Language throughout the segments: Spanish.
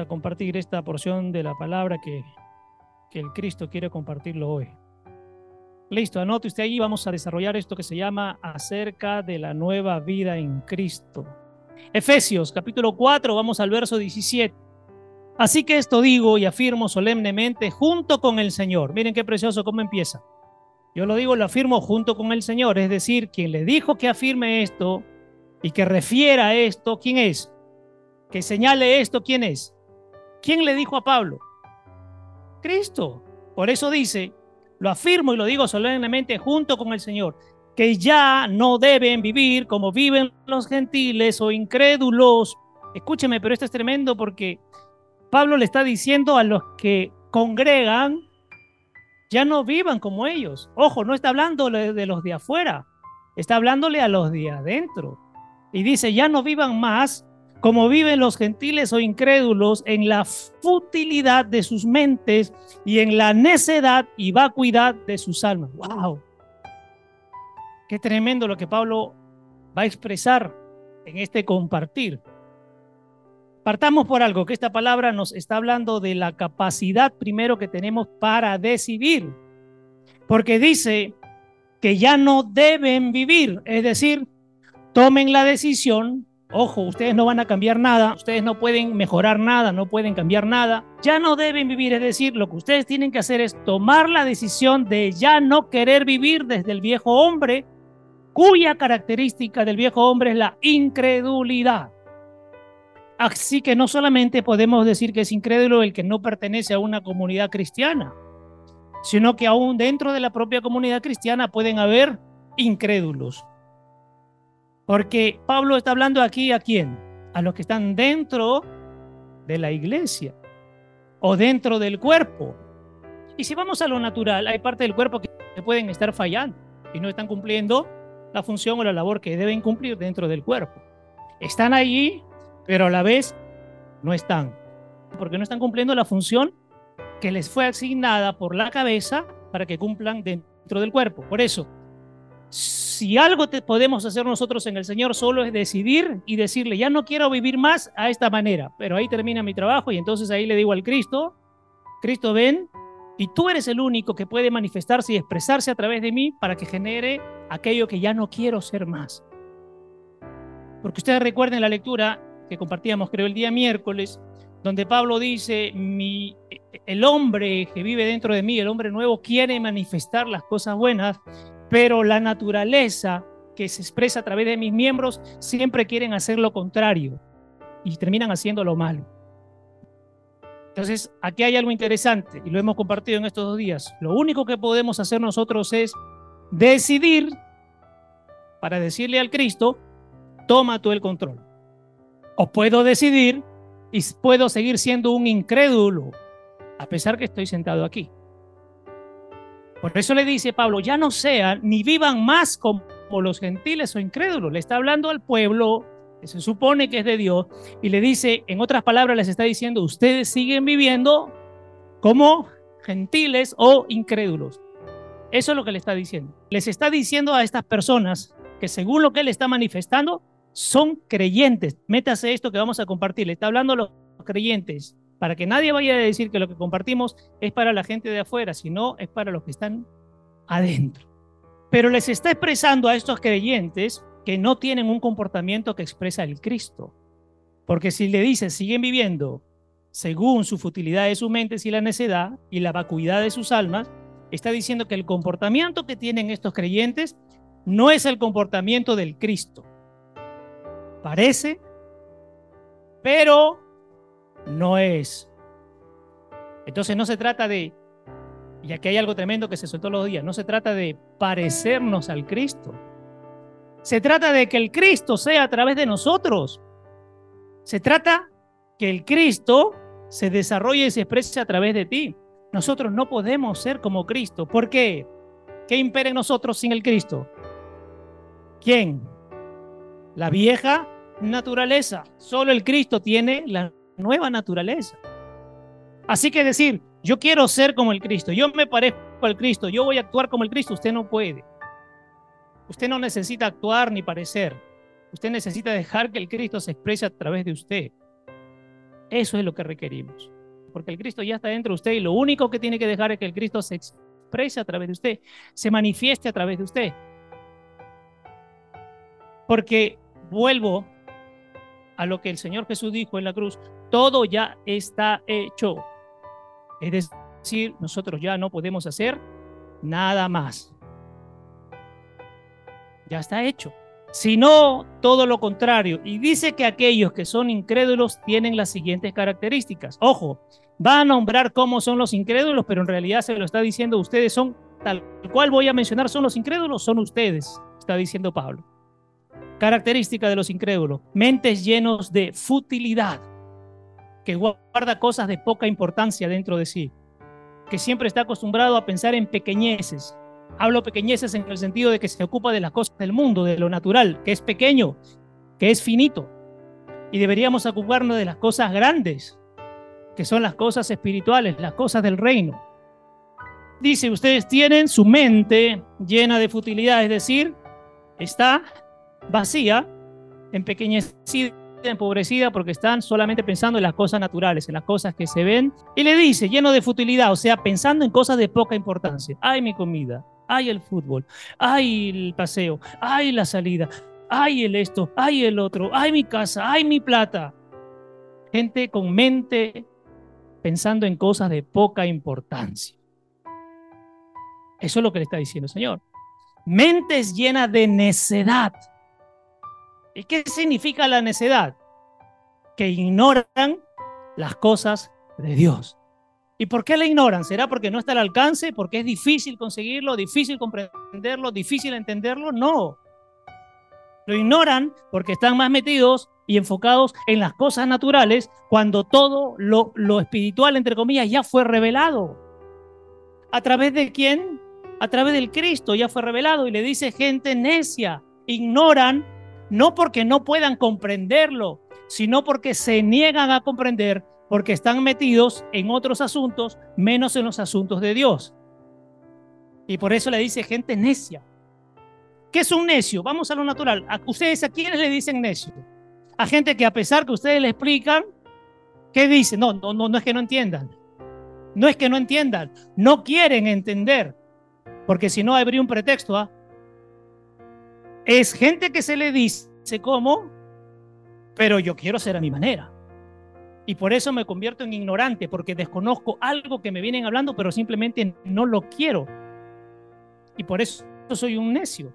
A compartir esta porción de la palabra que, que el Cristo quiere compartirlo hoy. Listo, anote usted ahí, vamos a desarrollar esto que se llama acerca de la nueva vida en Cristo. Efesios capítulo 4, vamos al verso 17. Así que esto digo y afirmo solemnemente junto con el Señor. Miren qué precioso cómo empieza. Yo lo digo, lo afirmo junto con el Señor, es decir, quien le dijo que afirme esto y que refiera esto, ¿quién es? Que señale esto, ¿quién es? ¿Quién le dijo a Pablo? Cristo. Por eso dice, lo afirmo y lo digo solemnemente junto con el Señor, que ya no deben vivir como viven los gentiles o incrédulos. Escúcheme, pero esto es tremendo porque Pablo le está diciendo a los que congregan, ya no vivan como ellos. Ojo, no está hablando de los de afuera, está hablándole a los de adentro. Y dice, ya no vivan más como viven los gentiles o incrédulos en la futilidad de sus mentes y en la necedad y vacuidad de sus almas. ¡Wow! Qué tremendo lo que Pablo va a expresar en este compartir. Partamos por algo, que esta palabra nos está hablando de la capacidad primero que tenemos para decidir. Porque dice que ya no deben vivir, es decir, tomen la decisión. Ojo, ustedes no van a cambiar nada, ustedes no pueden mejorar nada, no pueden cambiar nada. Ya no deben vivir, es decir, lo que ustedes tienen que hacer es tomar la decisión de ya no querer vivir desde el viejo hombre, cuya característica del viejo hombre es la incredulidad. Así que no solamente podemos decir que es incrédulo el que no pertenece a una comunidad cristiana, sino que aún dentro de la propia comunidad cristiana pueden haber incrédulos. Porque Pablo está hablando aquí a quién? A los que están dentro de la iglesia o dentro del cuerpo. Y si vamos a lo natural, hay parte del cuerpo que pueden estar fallando y no están cumpliendo la función o la labor que deben cumplir dentro del cuerpo. Están allí pero a la vez no están, porque no están cumpliendo la función que les fue asignada por la cabeza para que cumplan dentro del cuerpo. Por eso, si algo te podemos hacer nosotros en el Señor solo es decidir y decirle, ya no quiero vivir más a esta manera, pero ahí termina mi trabajo y entonces ahí le digo al Cristo, Cristo ven, y tú eres el único que puede manifestarse y expresarse a través de mí para que genere aquello que ya no quiero ser más. Porque ustedes recuerden la lectura, que compartíamos creo el día miércoles, donde Pablo dice, mi, el hombre que vive dentro de mí, el hombre nuevo, quiere manifestar las cosas buenas, pero la naturaleza que se expresa a través de mis miembros siempre quieren hacer lo contrario y terminan haciendo lo malo. Entonces, aquí hay algo interesante y lo hemos compartido en estos dos días. Lo único que podemos hacer nosotros es decidir para decirle al Cristo, toma tú el control. O puedo decidir y puedo seguir siendo un incrédulo, a pesar que estoy sentado aquí. Por eso le dice Pablo, ya no sean ni vivan más como los gentiles o incrédulos. Le está hablando al pueblo que se supone que es de Dios y le dice, en otras palabras, les está diciendo, ustedes siguen viviendo como gentiles o incrédulos. Eso es lo que le está diciendo. Les está diciendo a estas personas que según lo que él está manifestando, son creyentes. Métase esto que vamos a compartir. Le está hablando a los creyentes, para que nadie vaya a decir que lo que compartimos es para la gente de afuera, sino es para los que están adentro. Pero les está expresando a estos creyentes que no tienen un comportamiento que expresa el Cristo. Porque si le dice, siguen viviendo según su futilidad de sus mentes y la necedad y la vacuidad de sus almas, está diciendo que el comportamiento que tienen estos creyentes no es el comportamiento del Cristo. Parece, pero no es. Entonces no se trata de, y aquí hay algo tremendo que se soltó los días, no se trata de parecernos al Cristo. Se trata de que el Cristo sea a través de nosotros. Se trata que el Cristo se desarrolle y se exprese a través de ti. Nosotros no podemos ser como Cristo. ¿Por qué? ¿Qué impera en nosotros sin el Cristo? ¿Quién? la vieja naturaleza. Solo el Cristo tiene la nueva naturaleza. Así que decir, yo quiero ser como el Cristo, yo me parezco al Cristo, yo voy a actuar como el Cristo, usted no puede. Usted no necesita actuar ni parecer. Usted necesita dejar que el Cristo se exprese a través de usted. Eso es lo que requerimos. Porque el Cristo ya está dentro de usted y lo único que tiene que dejar es que el Cristo se exprese a través de usted, se manifieste a través de usted. Porque vuelvo a lo que el Señor Jesús dijo en la cruz, todo ya está hecho. Es decir, nosotros ya no podemos hacer nada más. Ya está hecho. Sino todo lo contrario. Y dice que aquellos que son incrédulos tienen las siguientes características. Ojo, va a nombrar cómo son los incrédulos, pero en realidad se lo está diciendo ustedes son, tal cual voy a mencionar, son los incrédulos, son ustedes, está diciendo Pablo. Característica de los incrédulos, mentes llenos de futilidad, guarda cosas de poca importancia dentro de sí, que siempre está acostumbrado a pensar en pequeñeces. Hablo pequeñeces en el sentido de que se ocupa de las cosas del mundo, de lo natural, que es pequeño, que es finito. Y deberíamos ocuparnos de las cosas grandes, que son las cosas espirituales, las cosas del reino. Dice, ustedes tienen su mente llena de futilidad, es decir, está vacía, empequeñecida, empobrecida, porque están solamente pensando en las cosas naturales, en las cosas que se ven. Y le dice, lleno de futilidad, o sea, pensando en cosas de poca importancia. Ay, mi comida, ay, el fútbol, ay, el paseo, ay, la salida, ay, el esto, ay, el otro, ay, mi casa, ay, mi plata. Gente con mente pensando en cosas de poca importancia. Eso es lo que le está diciendo el Señor. Mentes llenas de necedad. ¿Y qué significa la necedad? Que ignoran las cosas de Dios. ¿Y por qué la ignoran? ¿Será porque no está al alcance? ¿Porque es difícil conseguirlo, difícil comprenderlo, difícil entenderlo? No. Lo ignoran porque están más metidos y enfocados en las cosas naturales cuando todo lo, espiritual, entre comillas, ya fue revelado. ¿A través de quién? A través del Cristo ya fue revelado y le dice gente necia, ignoran no porque no puedan comprenderlo, sino porque se niegan a comprender, porque están metidos en otros asuntos, menos en los asuntos de Dios. Y por eso le dice gente necia. ¿Qué es un necio? Vamos a lo natural. ¿A ustedes a quiénes le dicen necio? a gente que a pesar que ustedes le explican, ¿qué dice? No, no, no, no es que no entiendan. No es que no entiendan, no quieren entender, porque si no habría un pretexto. ¿ah? Es gente que se le dice cómo, pero yo quiero ser a mi manera. Y por eso me convierto en ignorante, porque desconozco algo que me vienen hablando, pero simplemente no lo quiero. Y por eso soy un necio.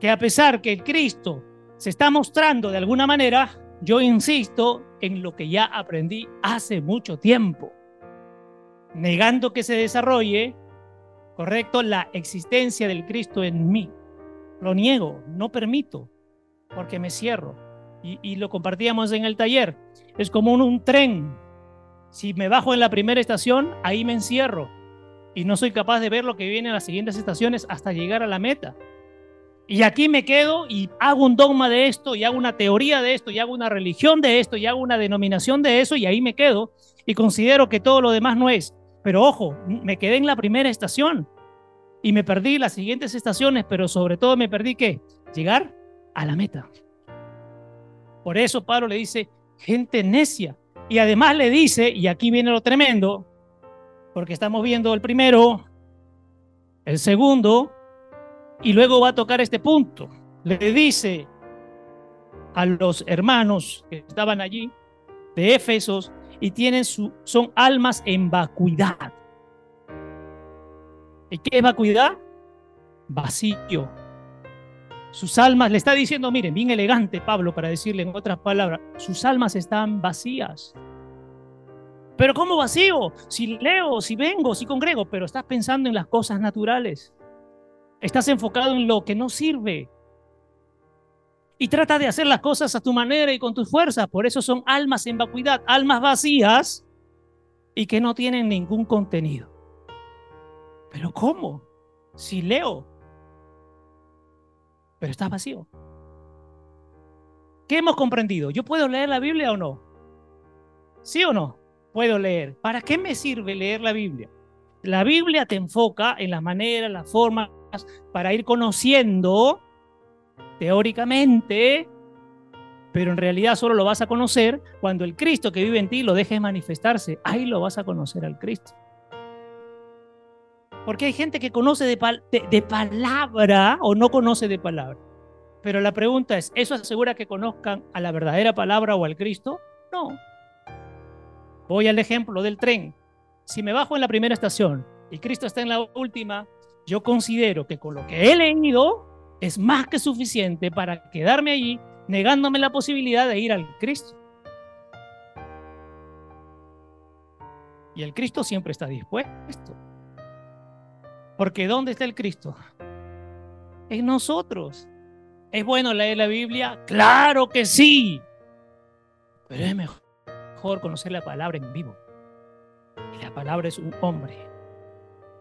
Que a pesar que el Cristo se está mostrando de alguna manera, yo insisto en lo que ya aprendí hace mucho tiempo, negando que se desarrolle, correcto, la existencia del Cristo en mí. Lo niego, no permito, porque me cierro. Y, lo compartíamos en el taller. Es como un tren. Si me bajo en la primera estación, ahí me encierro. Y no soy capaz de ver lo que viene en las siguientes estaciones hasta llegar a la meta. Y aquí me quedo y hago un dogma de esto, y hago una teoría de esto, y hago una religión de esto, y hago una denominación de eso, y ahí me quedo y considero que todo lo demás no es. Pero ojo, me quedé en la primera estación y me perdí las siguientes estaciones, pero sobre todo me perdí qué? Llegar a la meta. Por eso Pablo le dice, gente necia. Y además le dice, y aquí viene lo tremendo, porque estamos viendo el primero, el segundo, y luego va a tocar este punto. Le dice a los hermanos que estaban allí de Éfesos y tienen su, son almas en vacuidad. ¿Y qué es vacuidad? Vacío. Sus almas, le está diciendo, miren, bien elegante Pablo para decirle en otras palabras, sus almas están vacías. Pero ¿cómo vacío? Si leo, si vengo, si congrego, pero estás pensando en las cosas naturales. Estás enfocado en lo que no sirve. Y trata de hacer las cosas a tu manera y con tus fuerzas. Por eso son almas en vacuidad, almas vacías y que no tienen ningún contenido. Pero ¿cómo? Si leo, pero estás vacío. ¿Qué hemos comprendido? ¿Yo puedo leer la Biblia o no? ¿Sí o no? Puedo leer. ¿Para qué me sirve leer la Biblia? La Biblia te enfoca en las maneras, las formas, para ir conociendo teóricamente pero en realidad solo lo vas a conocer cuando el Cristo que vive en ti lo dejes manifestarse. Ahí lo vas a conocer al Cristo. Porque hay gente que conoce de, palabra o no conoce de palabra. Pero la pregunta es, ¿eso asegura que conozcan a la verdadera palabra o al Cristo? No. Voy al ejemplo del tren. Si me bajo en la primera estación y Cristo está en la última, yo considero que con lo que he leído es más que suficiente para quedarme allí negándome la posibilidad de ir al Cristo. Y el Cristo siempre está dispuesto. Porque ¿dónde está el Cristo? En nosotros. ¿Es bueno leer la Biblia? Claro que sí. Pero es mejor conocer la palabra en vivo. La palabra es un hombre,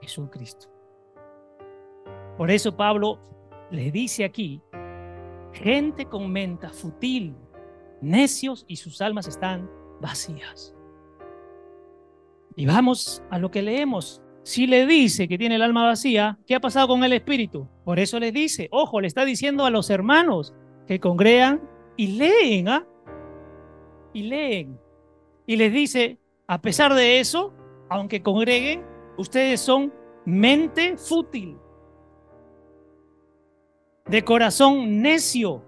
es un Cristo. Por eso Pablo le dice aquí gente con mente futil, necios y sus almas están vacías. Y vamos a lo que leemos. Si le dice que tiene el alma vacía, ¿qué ha pasado con el espíritu? Por eso le dice, ojo, le está diciendo a los hermanos que congregan y leen, ¿ah? Y leen. Y les dice, a pesar de eso, aunque congreguen, ustedes son mente fútil de corazón necio.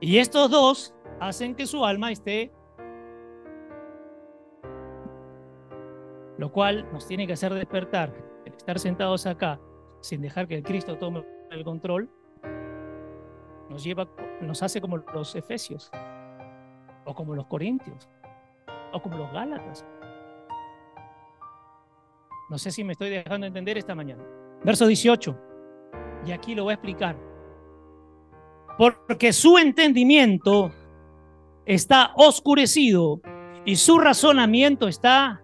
Y estos dos hacen que su alma esté, lo cual nos tiene que hacer despertar, estar sentados acá sin dejar que el Cristo tome el control, nos lleva, nos hace como los efesios, o como los corintios, o como los gálatas. No sé si me estoy dejando entender esta mañana. Verso 18. Y aquí lo voy a explicar. Porque su entendimiento está oscurecido y su razonamiento está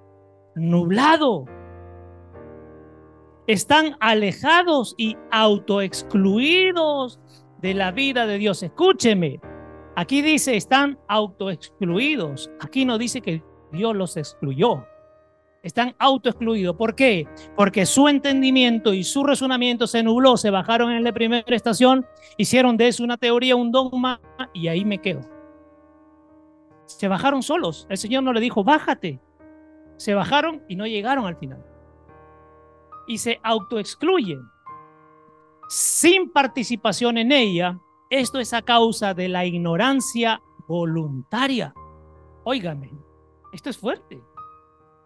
nublado. Están alejados y autoexcluidos de la vida de Dios. Escúcheme, aquí dice están autoexcluidos. Aquí no dice que Dios los excluyó están autoexcluidos. ¿Por qué? Porque su entendimiento y su razonamiento se nubló, se bajaron en la primera estación, hicieron de eso una teoría, un dogma, y ahí me quedo. Se bajaron solos. El Señor no le dijo, bájate. Se bajaron y no llegaron al final. Y se autoexcluyen. Sin participación en ella, esto es a causa de la ignorancia voluntaria. Óigame, esto es fuerte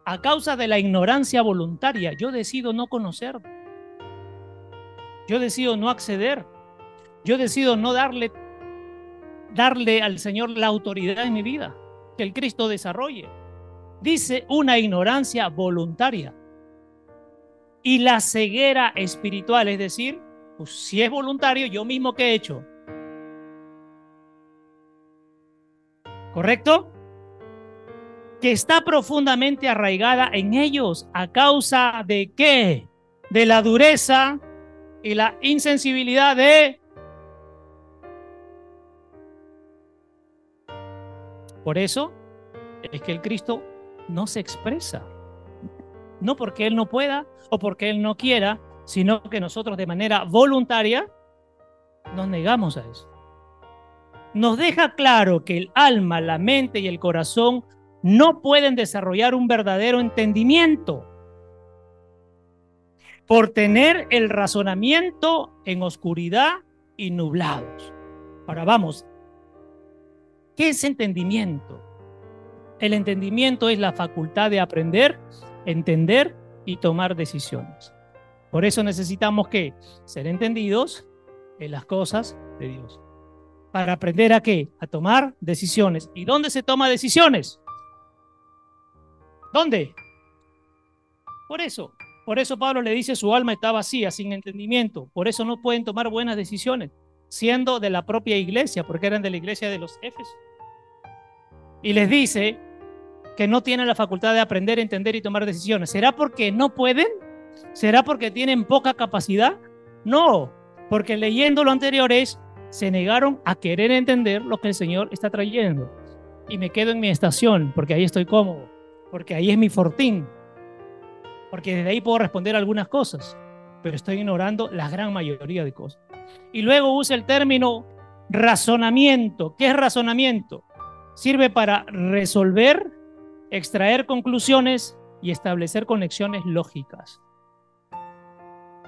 a causa de la ignorancia voluntaria, yo decido no conocer. Yo decido no acceder. Yo decido no darle, darle al Señor la autoridad en mi vida, que el Cristo desarrolle. Dice una ignorancia voluntaria. Y la ceguera espiritual, es decir, pues si es voluntario, yo mismo que he hecho. ¿Correcto? que está profundamente arraigada en ellos a causa de qué? De la dureza y la insensibilidad de... Por eso es que el Cristo no se expresa. No porque Él no pueda o porque Él no quiera, sino que nosotros de manera voluntaria nos negamos a eso. Nos deja claro que el alma, la mente y el corazón no pueden desarrollar un verdadero entendimiento por tener el razonamiento en oscuridad y nublados. Ahora vamos, ¿qué es entendimiento? El entendimiento es la facultad de aprender, entender y tomar decisiones. Por eso necesitamos que ser entendidos en las cosas de Dios. Para aprender a qué? A tomar decisiones. ¿Y dónde se toma decisiones? ¿Dónde? Por eso, por eso Pablo le dice su alma está vacía, sin entendimiento. Por eso no pueden tomar buenas decisiones, siendo de la propia iglesia, porque eran de la iglesia de los Éfesos. Y les dice que no tienen la facultad de aprender, entender y tomar decisiones. ¿Será porque no pueden? ¿Será porque tienen poca capacidad? No, porque leyendo lo anterior es, se negaron a querer entender lo que el Señor está trayendo. Y me quedo en mi estación, porque ahí estoy cómodo porque ahí es mi fortín, porque desde ahí puedo responder algunas cosas, pero estoy ignorando la gran mayoría de cosas. Y luego usa el término razonamiento. ¿Qué es razonamiento? Sirve para resolver, extraer conclusiones y establecer conexiones lógicas.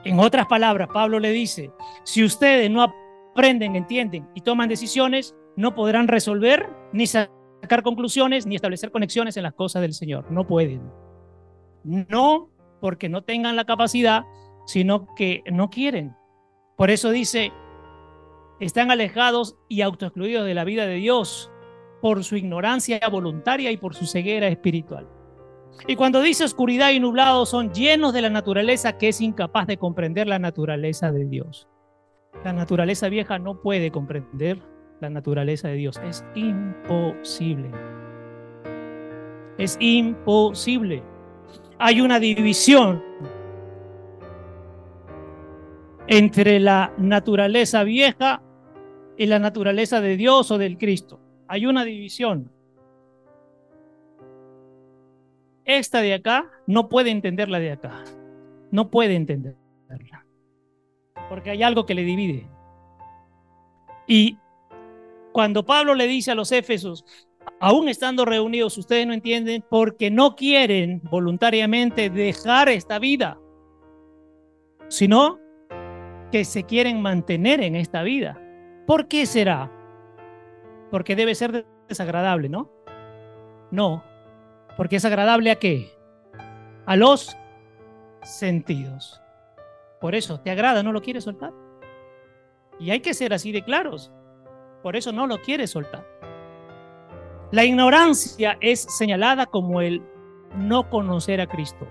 En otras palabras, Pablo le dice, si ustedes no aprenden, entienden y toman decisiones, no podrán resolver, ni sacar conclusiones, ni establecer conexiones en las cosas del Señor. No pueden. No porque no tengan la capacidad, sino que no quieren. Por eso dice, están alejados y autoexcluidos de la vida de Dios por su ignorancia voluntaria y por su ceguera espiritual. Y cuando dice oscuridad y nublado, son llenos de la naturaleza que es incapaz de comprender la naturaleza de Dios. La naturaleza vieja no puede comprender la naturaleza de Dios. Es imposible. Es imposible. Hay una división entre la naturaleza vieja y la naturaleza de Dios o del Cristo. Hay una división. Esta de acá no puede entender la de acá. No puede entenderla. Porque hay algo que le divide. Y cuando Pablo le dice a los Éfesos, aún estando reunidos, ustedes no entienden porque no quieren voluntariamente dejar esta vida, sino que se quieren mantener en esta vida. ¿Por qué será? Porque debe ser desagradable, ¿no? No, porque es agradable a qué? A los sentidos. Por eso, ¿te agrada? ¿No lo quieres soltar? Y hay que ser así de claros. Por eso no lo quieres soltar. La ignorancia es señalada como el no conocer a Cristo.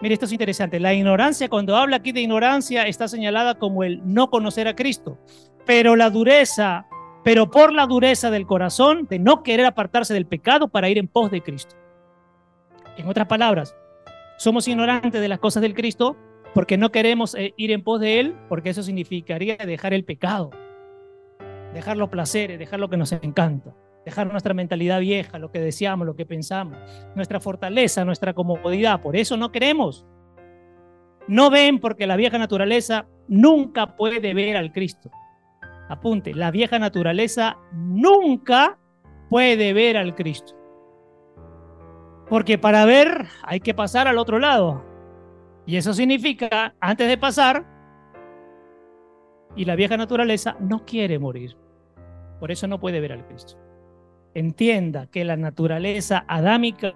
Mire, esto es interesante. La ignorancia, cuando habla aquí de ignorancia, está señalada como el no conocer a Cristo. Pero la dureza, pero por la dureza del corazón de no querer apartarse del pecado para ir en pos de Cristo. En otras palabras, somos ignorantes de las cosas del Cristo porque no queremos eh, ir en pos de Él, porque eso significaría dejar el pecado, dejar los placeres, dejar lo que nos encanta dejar nuestra mentalidad vieja, lo que deseamos, lo que pensamos, nuestra fortaleza, nuestra comodidad. Por eso no queremos. No ven porque la vieja naturaleza nunca puede ver al Cristo. Apunte, la vieja naturaleza nunca puede ver al Cristo. Porque para ver hay que pasar al otro lado. Y eso significa, antes de pasar, y la vieja naturaleza no quiere morir. Por eso no puede ver al Cristo entienda que la naturaleza adámica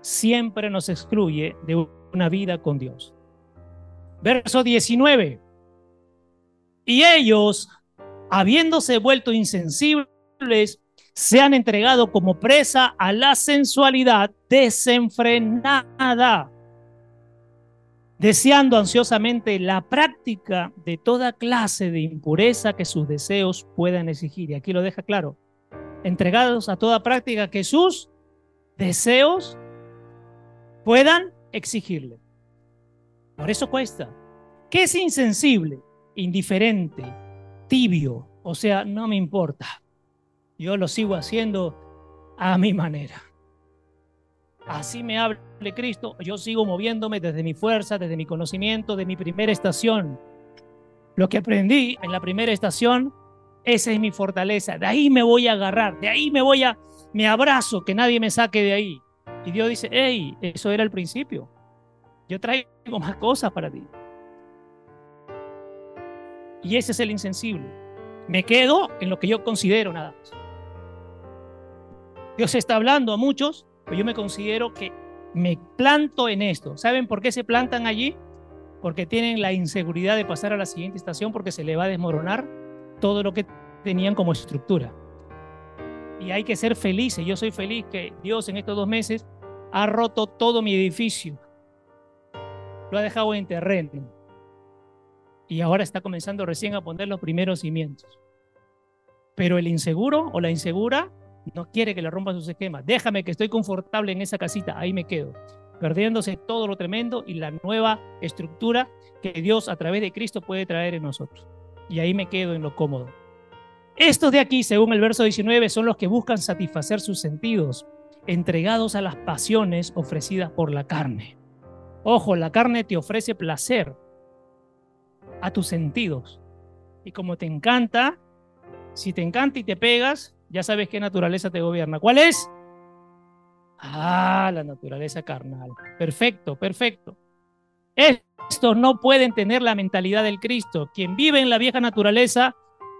siempre nos excluye de una vida con Dios. Verso 19. Y ellos, habiéndose vuelto insensibles, se han entregado como presa a la sensualidad desenfrenada, deseando ansiosamente la práctica de toda clase de impureza que sus deseos puedan exigir. Y aquí lo deja claro entregados a toda práctica que sus deseos puedan exigirle. Por eso cuesta. ¿Qué es insensible? Indiferente, tibio, o sea, no me importa. Yo lo sigo haciendo a mi manera. Así me hable Cristo, yo sigo moviéndome desde mi fuerza, desde mi conocimiento, de mi primera estación. Lo que aprendí en la primera estación esa es mi fortaleza. De ahí me voy a agarrar. De ahí me voy a, me abrazo, que nadie me saque de ahí. Y Dios dice, hey, eso era el principio. Yo traigo más cosas para ti. Y ese es el insensible. Me quedo en lo que yo considero nada más. Dios está hablando a muchos, pero yo me considero que me planto en esto. ¿Saben por qué se plantan allí? Porque tienen la inseguridad de pasar a la siguiente estación porque se le va a desmoronar todo lo que tenían como estructura. Y hay que ser felices. Yo soy feliz que Dios en estos dos meses ha roto todo mi edificio. Lo ha dejado en terreno. Y ahora está comenzando recién a poner los primeros cimientos. Pero el inseguro o la insegura no quiere que le rompan sus esquemas. Déjame que estoy confortable en esa casita, ahí me quedo. Perdiéndose todo lo tremendo y la nueva estructura que Dios a través de Cristo puede traer en nosotros y ahí me quedo en lo cómodo. Estos de aquí, según el verso 19, son los que buscan satisfacer sus sentidos, entregados a las pasiones ofrecidas por la carne. Ojo, la carne te ofrece placer a tus sentidos. Y como te encanta, Si te encanta y te pegas, ya sabes qué naturaleza te gobierna. ¿Cuál es? Ah, la naturaleza carnal. Perfecto, perfecto. Estos no pueden tener la mentalidad del Cristo. Quien vive en la vieja naturaleza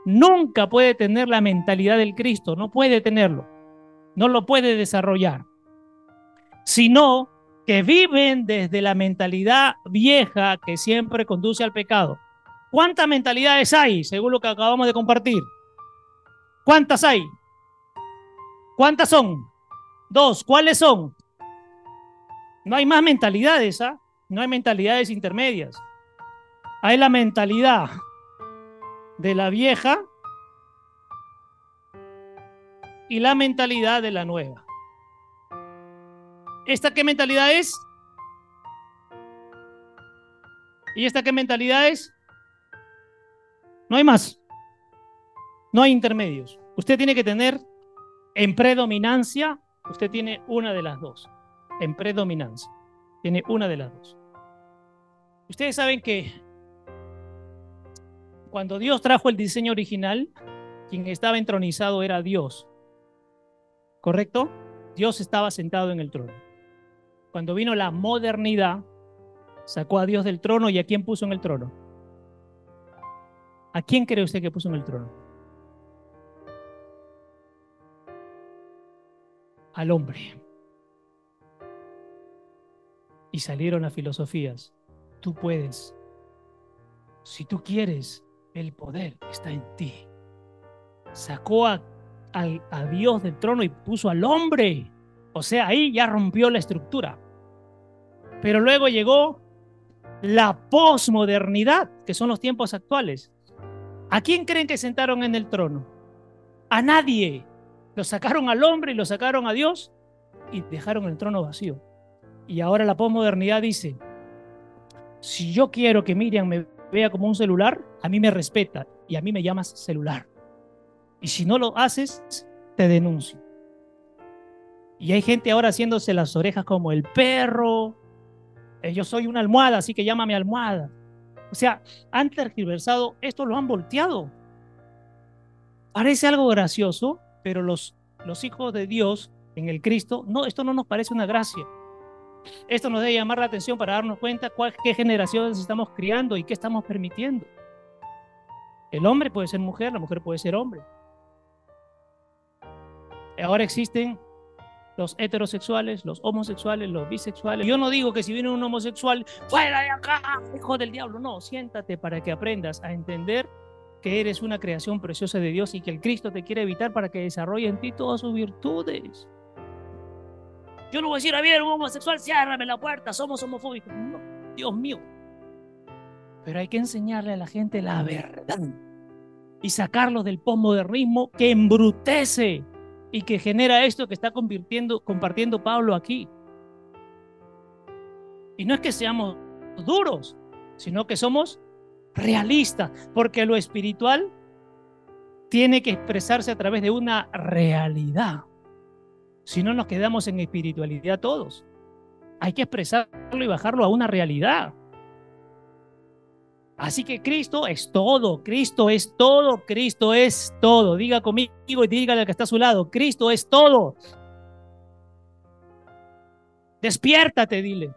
nunca puede tener la mentalidad del Cristo, no puede tenerlo, no lo puede desarrollar, sino que viven desde la mentalidad vieja que siempre conduce al pecado. ¿Cuántas mentalidades hay, según lo que acabamos de compartir? ¿Cuántas hay? ¿Cuántas son? Dos. ¿Cuáles son? No hay más mentalidades, ¿ah? No hay mentalidades intermedias. Hay la mentalidad de la vieja y la mentalidad de la nueva. ¿Esta qué mentalidad es? ¿Y esta qué mentalidad es? No hay más. No hay intermedios. Usted tiene que tener en predominancia, usted tiene una de las dos. En predominancia. Tiene una de las dos. Ustedes saben que cuando Dios trajo el diseño original, quien estaba entronizado era Dios. ¿Correcto? Dios estaba sentado en el trono. Cuando vino la modernidad, sacó a Dios del trono y a quién puso en el trono. ¿A quién cree usted que puso en el trono? Al hombre. Y salieron las filosofías tú puedes. Si tú quieres, el poder está en ti. Sacó a, a, Dios del trono y puso al hombre. O sea, ahí ya rompió la estructura. Pero luego llegó la posmodernidad, que son los tiempos actuales. ¿A quién creen que sentaron en el trono? A nadie. Lo sacaron al hombre y lo sacaron a Dios y dejaron el trono vacío. Y ahora la posmodernidad dice, si yo quiero que Miriam me vea como un celular, a mí me respeta y a mí me llamas celular. Y si no lo haces, te denuncio. Y hay gente ahora haciéndose las orejas como el perro. Eh, yo soy una almohada, así que llámame almohada. O sea, han tergiversado, esto lo han volteado. Parece algo gracioso, pero los, los hijos de Dios en el Cristo, no, esto no nos parece una gracia. Esto nos debe llamar la atención para darnos cuenta cuál, qué generaciones estamos criando y qué estamos permitiendo. El hombre puede ser mujer, la mujer puede ser hombre. Ahora existen los heterosexuales, los homosexuales, los bisexuales. Yo no digo que si viene un homosexual, fuera de acá, hijo del diablo. No, siéntate para que aprendas a entender que eres una creación preciosa de Dios y que el Cristo te quiere evitar para que desarrolle en ti todas sus virtudes. Yo no voy a decir, a ver, un homosexual, ciérrame la puerta, somos homofóbicos. No, Dios mío. Pero hay que enseñarle a la gente la verdad y sacarlos del postmodernismo que embrutece y que genera esto que está convirtiendo, compartiendo Pablo aquí. Y no es que seamos duros, sino que somos realistas, porque lo espiritual tiene que expresarse a través de una realidad. Si no nos quedamos en espiritualidad todos. Hay que expresarlo y bajarlo a una realidad. Así que Cristo es todo, Cristo es todo, Cristo es todo. Diga conmigo y dígale al que está a su lado, Cristo es todo. Despiértate, dile.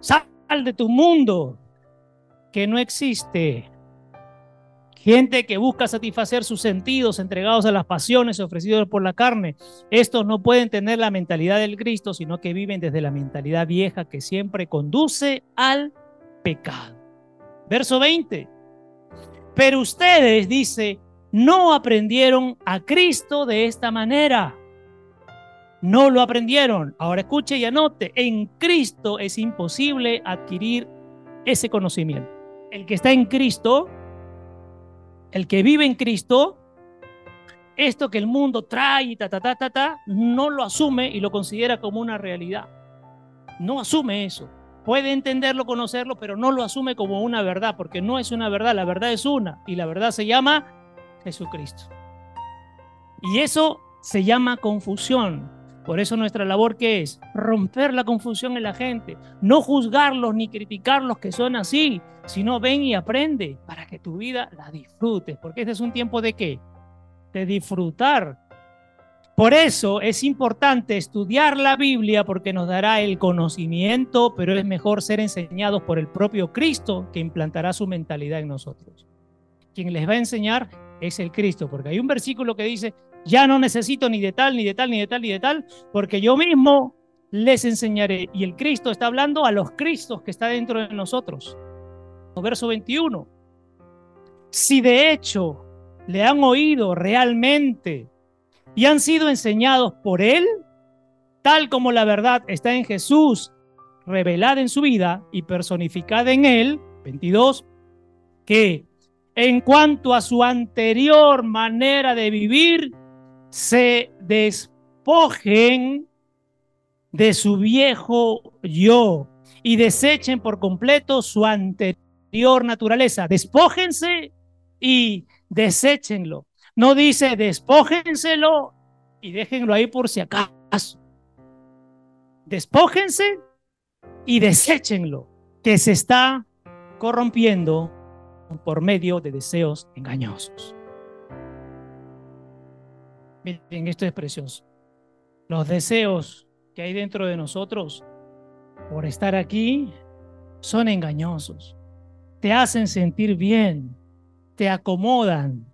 Sal de tu mundo que no existe. Gente que busca satisfacer sus sentidos entregados a las pasiones ofrecidos por la carne. Estos no pueden tener la mentalidad del Cristo, sino que viven desde la mentalidad vieja que siempre conduce al pecado. Verso 20. Pero ustedes, dice, no aprendieron a Cristo de esta manera. No lo aprendieron. Ahora escuche y anote. En Cristo es imposible adquirir ese conocimiento. El que está en Cristo el que vive en Cristo, esto que el mundo trae y ta, ta, ta, ta, ta, no lo asume y lo considera como una realidad. No asume eso. Puede entenderlo, conocerlo, pero no lo asume como una verdad, porque no es una verdad, la verdad es una, y la verdad se llama Jesucristo. Y eso se llama confusión. Por eso nuestra labor que es romper la confusión en la gente, no juzgarlos ni criticarlos que son así, sino ven y aprende para que tu vida la disfrutes, porque este es un tiempo de qué? De disfrutar. Por eso es importante estudiar la Biblia porque nos dará el conocimiento, pero es mejor ser enseñados por el propio Cristo que implantará su mentalidad en nosotros. Quien les va a enseñar es el Cristo, porque hay un versículo que dice, ya no necesito ni de tal, ni de tal, ni de tal, ni de tal, porque yo mismo les enseñaré. Y el Cristo está hablando a los Cristos que está dentro de nosotros. Verso 21. Si de hecho le han oído realmente y han sido enseñados por Él, tal como la verdad está en Jesús, revelada en su vida y personificada en Él, 22, que en cuanto a su anterior manera de vivir, se despojen de su viejo yo y desechen por completo su anterior naturaleza. Despójense y deséchenlo. No dice despójenselo y déjenlo ahí por si acaso. Despójense y deséchenlo, que se está corrompiendo por medio de deseos engañosos. Miren, esto es precioso. Los deseos que hay dentro de nosotros por estar aquí son engañosos. Te hacen sentir bien, te acomodan,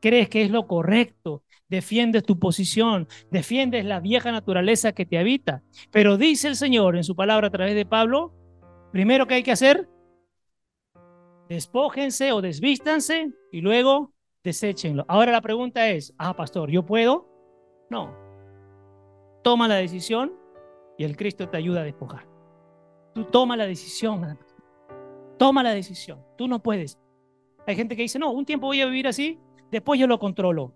crees que es lo correcto, defiendes tu posición, defiendes la vieja naturaleza que te habita. Pero dice el Señor en su palabra a través de Pablo, primero que hay que hacer, despójense o desvístanse y luego deséchenlo. Ahora la pregunta es, ah, pastor, ¿yo puedo? No. Toma la decisión y el Cristo te ayuda a despojar. Tú toma la decisión. Toma la decisión. Tú no puedes. Hay gente que dice, no, un tiempo voy a vivir así, después yo lo controlo.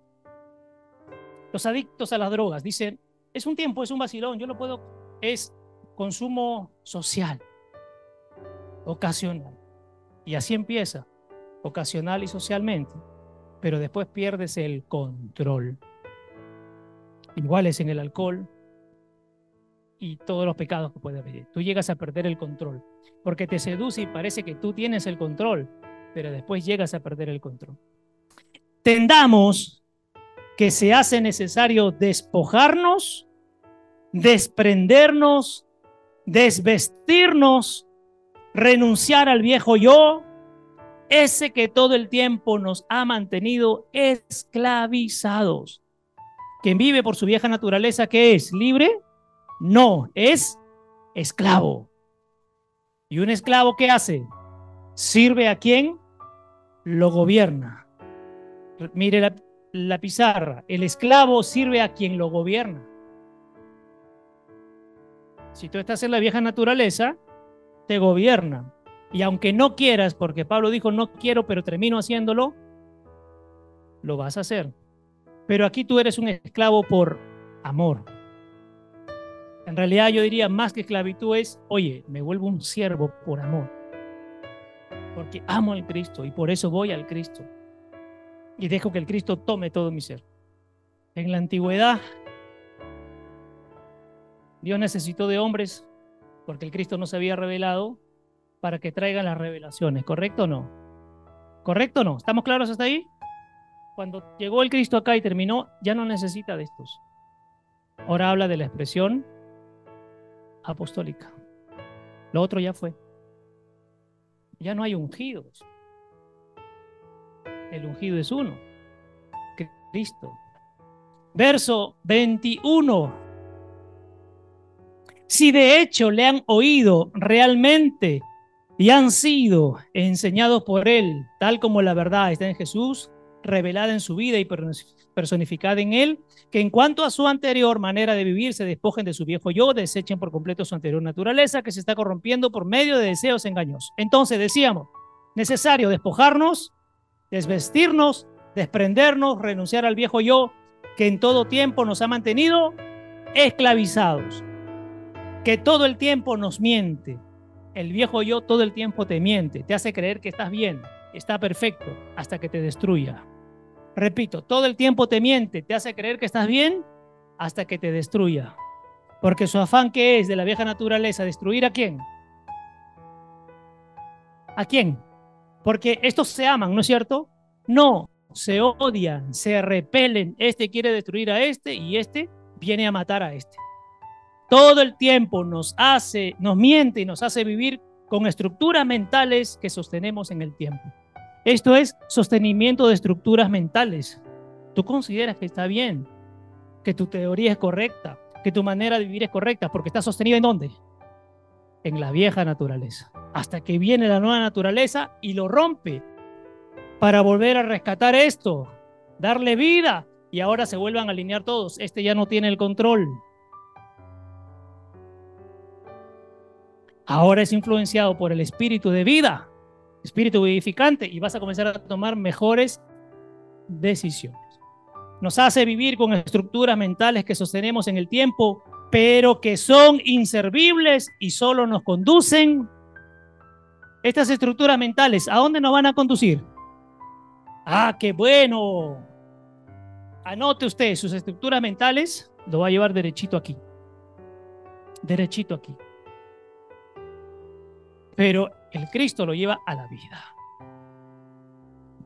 Los adictos a las drogas dicen, es un tiempo, es un vacilón, yo lo puedo, es consumo social, ocasional. Y así empieza, ocasional y socialmente pero después pierdes el control. Igual es en el alcohol y todos los pecados que puede haber. Tú llegas a perder el control, porque te seduce y parece que tú tienes el control, pero después llegas a perder el control. Tendamos que se hace necesario despojarnos, desprendernos, desvestirnos, renunciar al viejo yo, ese que todo el tiempo nos ha mantenido esclavizados. Quien vive por su vieja naturaleza, ¿qué es? ¿Libre? No, es esclavo. ¿Y un esclavo qué hace? ¿Sirve a quién? Lo gobierna. Mire la, pizarra. El esclavo sirve a quien lo gobierna. Si tú estás en la vieja naturaleza, te gobierna. Y aunque no quieras, porque Pablo dijo, no quiero, pero termino haciéndolo, lo vas a hacer. Pero aquí tú eres un esclavo por amor. En realidad yo diría más que esclavitud es, oye, me vuelvo un siervo por amor. Porque amo al Cristo y por eso voy al Cristo. Y dejo que el Cristo tome todo mi ser. En la antigüedad, Dios necesitó de hombres porque el Cristo no se había revelado para que traigan las revelaciones, ¿correcto o no? ¿Correcto o no? ¿Estamos claros hasta ahí? Cuando llegó el Cristo acá y terminó, ya no necesita de estos. Ahora habla de la expresión apostólica. Lo otro ya fue. Ya no hay ungidos. El ungido es uno. Cristo. Verso 21. Si de hecho le han oído realmente y han sido enseñados por Él, tal como la verdad está en Jesús, revelada en su vida y personificada en Él, que en cuanto a su anterior manera de vivir se despojen de su viejo yo, desechen por completo su anterior naturaleza que se está corrompiendo por medio de deseos engañosos. Entonces decíamos, necesario despojarnos, desvestirnos, desprendernos, renunciar al viejo yo que en todo tiempo nos ha mantenido esclavizados, que todo el tiempo nos miente, el viejo yo todo el tiempo te miente, te hace creer que estás bien, está perfecto, hasta que te destruya. Repito, todo el tiempo te miente, te hace creer que estás bien, hasta que te destruya. Porque su afán que es de la vieja naturaleza, destruir a quién? ¿A quién? Porque estos se aman, ¿no es cierto? No, se odian, se repelen. Este quiere destruir a este y este viene a matar a este. Todo el tiempo nos hace, nos miente y nos hace vivir con estructuras mentales que sostenemos en el tiempo. Esto es sostenimiento de estructuras mentales. Tú consideras que está bien, que tu teoría es correcta, que tu manera de vivir es correcta, porque está sostenida en dónde? En la vieja naturaleza. Hasta que viene la nueva naturaleza y lo rompe para volver a rescatar esto, darle vida y ahora se vuelvan a alinear todos. Este ya no tiene el control. Ahora es influenciado por el espíritu de vida, espíritu vivificante, y vas a comenzar a tomar mejores decisiones. Nos hace vivir con estructuras mentales que sostenemos en el tiempo, pero que son inservibles y solo nos conducen. Estas estructuras mentales, ¿a dónde nos van a conducir? Ah, qué bueno. Anote usted sus estructuras mentales, lo va a llevar derechito aquí. Derechito aquí pero el Cristo lo lleva a la vida.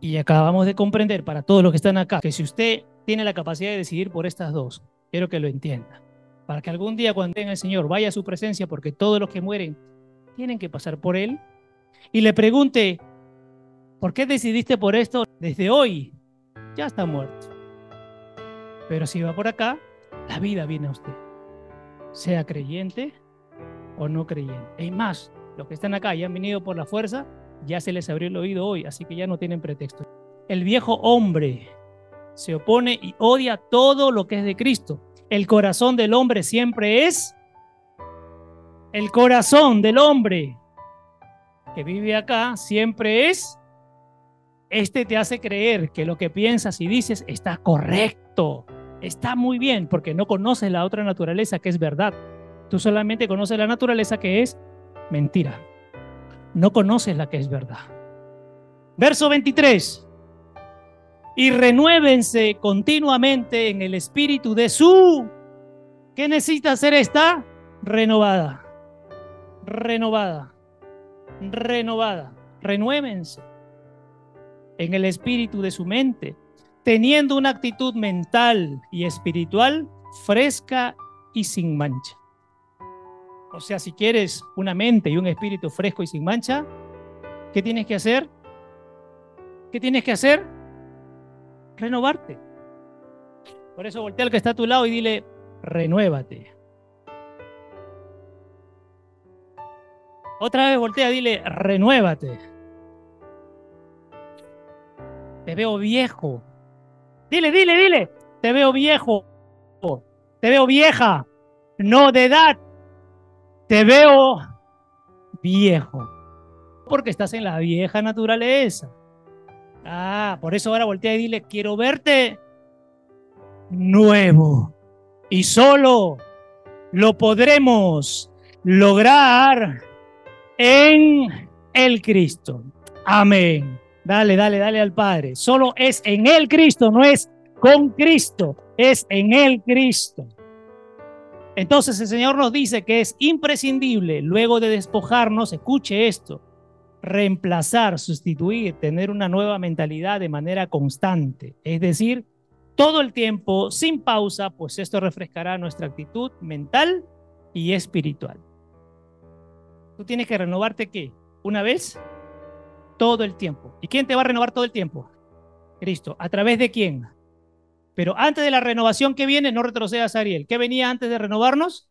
Y acabamos de comprender para todos los que están acá que si usted tiene la capacidad de decidir por estas dos, quiero que lo entienda. Para que algún día cuando venga el Señor vaya a su presencia, porque todos los que mueren tienen que pasar por Él, y le pregunte, ¿por qué decidiste por esto desde hoy? Ya está muerto. Pero si va por acá, la vida viene a usted. Sea creyente o no creyente. Hay más, los que están acá y han venido por la fuerza, ya se les abrió el oído hoy, así que ya no tienen pretexto. El viejo hombre se opone y odia todo lo que es de Cristo. El corazón del hombre siempre es el corazón del hombre que vive acá siempre es este te hace creer que lo que piensas y dices está correcto, está muy bien, porque no conoces la otra naturaleza que es verdad. Tú solamente conoces la naturaleza que es mentira. No conoces la que es verdad. Verso 23. Y renuévense continuamente en el espíritu de su... ¿Qué necesita hacer esta? Renovada. Renovada. Renovada. Renuévense en el espíritu de su mente, teniendo una actitud mental y espiritual fresca y sin mancha. O sea, si quieres una mente y un espíritu fresco y sin mancha, ¿qué tienes que hacer? ¿Qué tienes que hacer? Renovarte. Por eso voltea al que está a tu lado y dile, renuévate. Otra vez voltea, dile, renuévate. Te veo viejo. Dile, dile, dile, te veo viejo. Te veo vieja. No de edad, te veo viejo, porque estás en la vieja naturaleza. Ah, por eso ahora voltea y dile, quiero verte nuevo. Y solo lo podremos lograr en el Cristo. Amén. Dale, dale, dale al Padre. Solo es en el Cristo, no es con Cristo, es en el Cristo. Entonces el Señor nos dice que es imprescindible, luego de despojarnos, escuche esto, reemplazar, sustituir, tener una nueva mentalidad de manera constante. Es decir, todo el tiempo, sin pausa, pues esto refrescará nuestra actitud mental y espiritual. Tú tienes que renovarte qué? Una vez, todo el tiempo. ¿Y quién te va a renovar todo el tiempo? Cristo. ¿A través de quién? Pero antes de la renovación que viene, no retrocedas, Ariel. ¿Qué venía antes de renovarnos?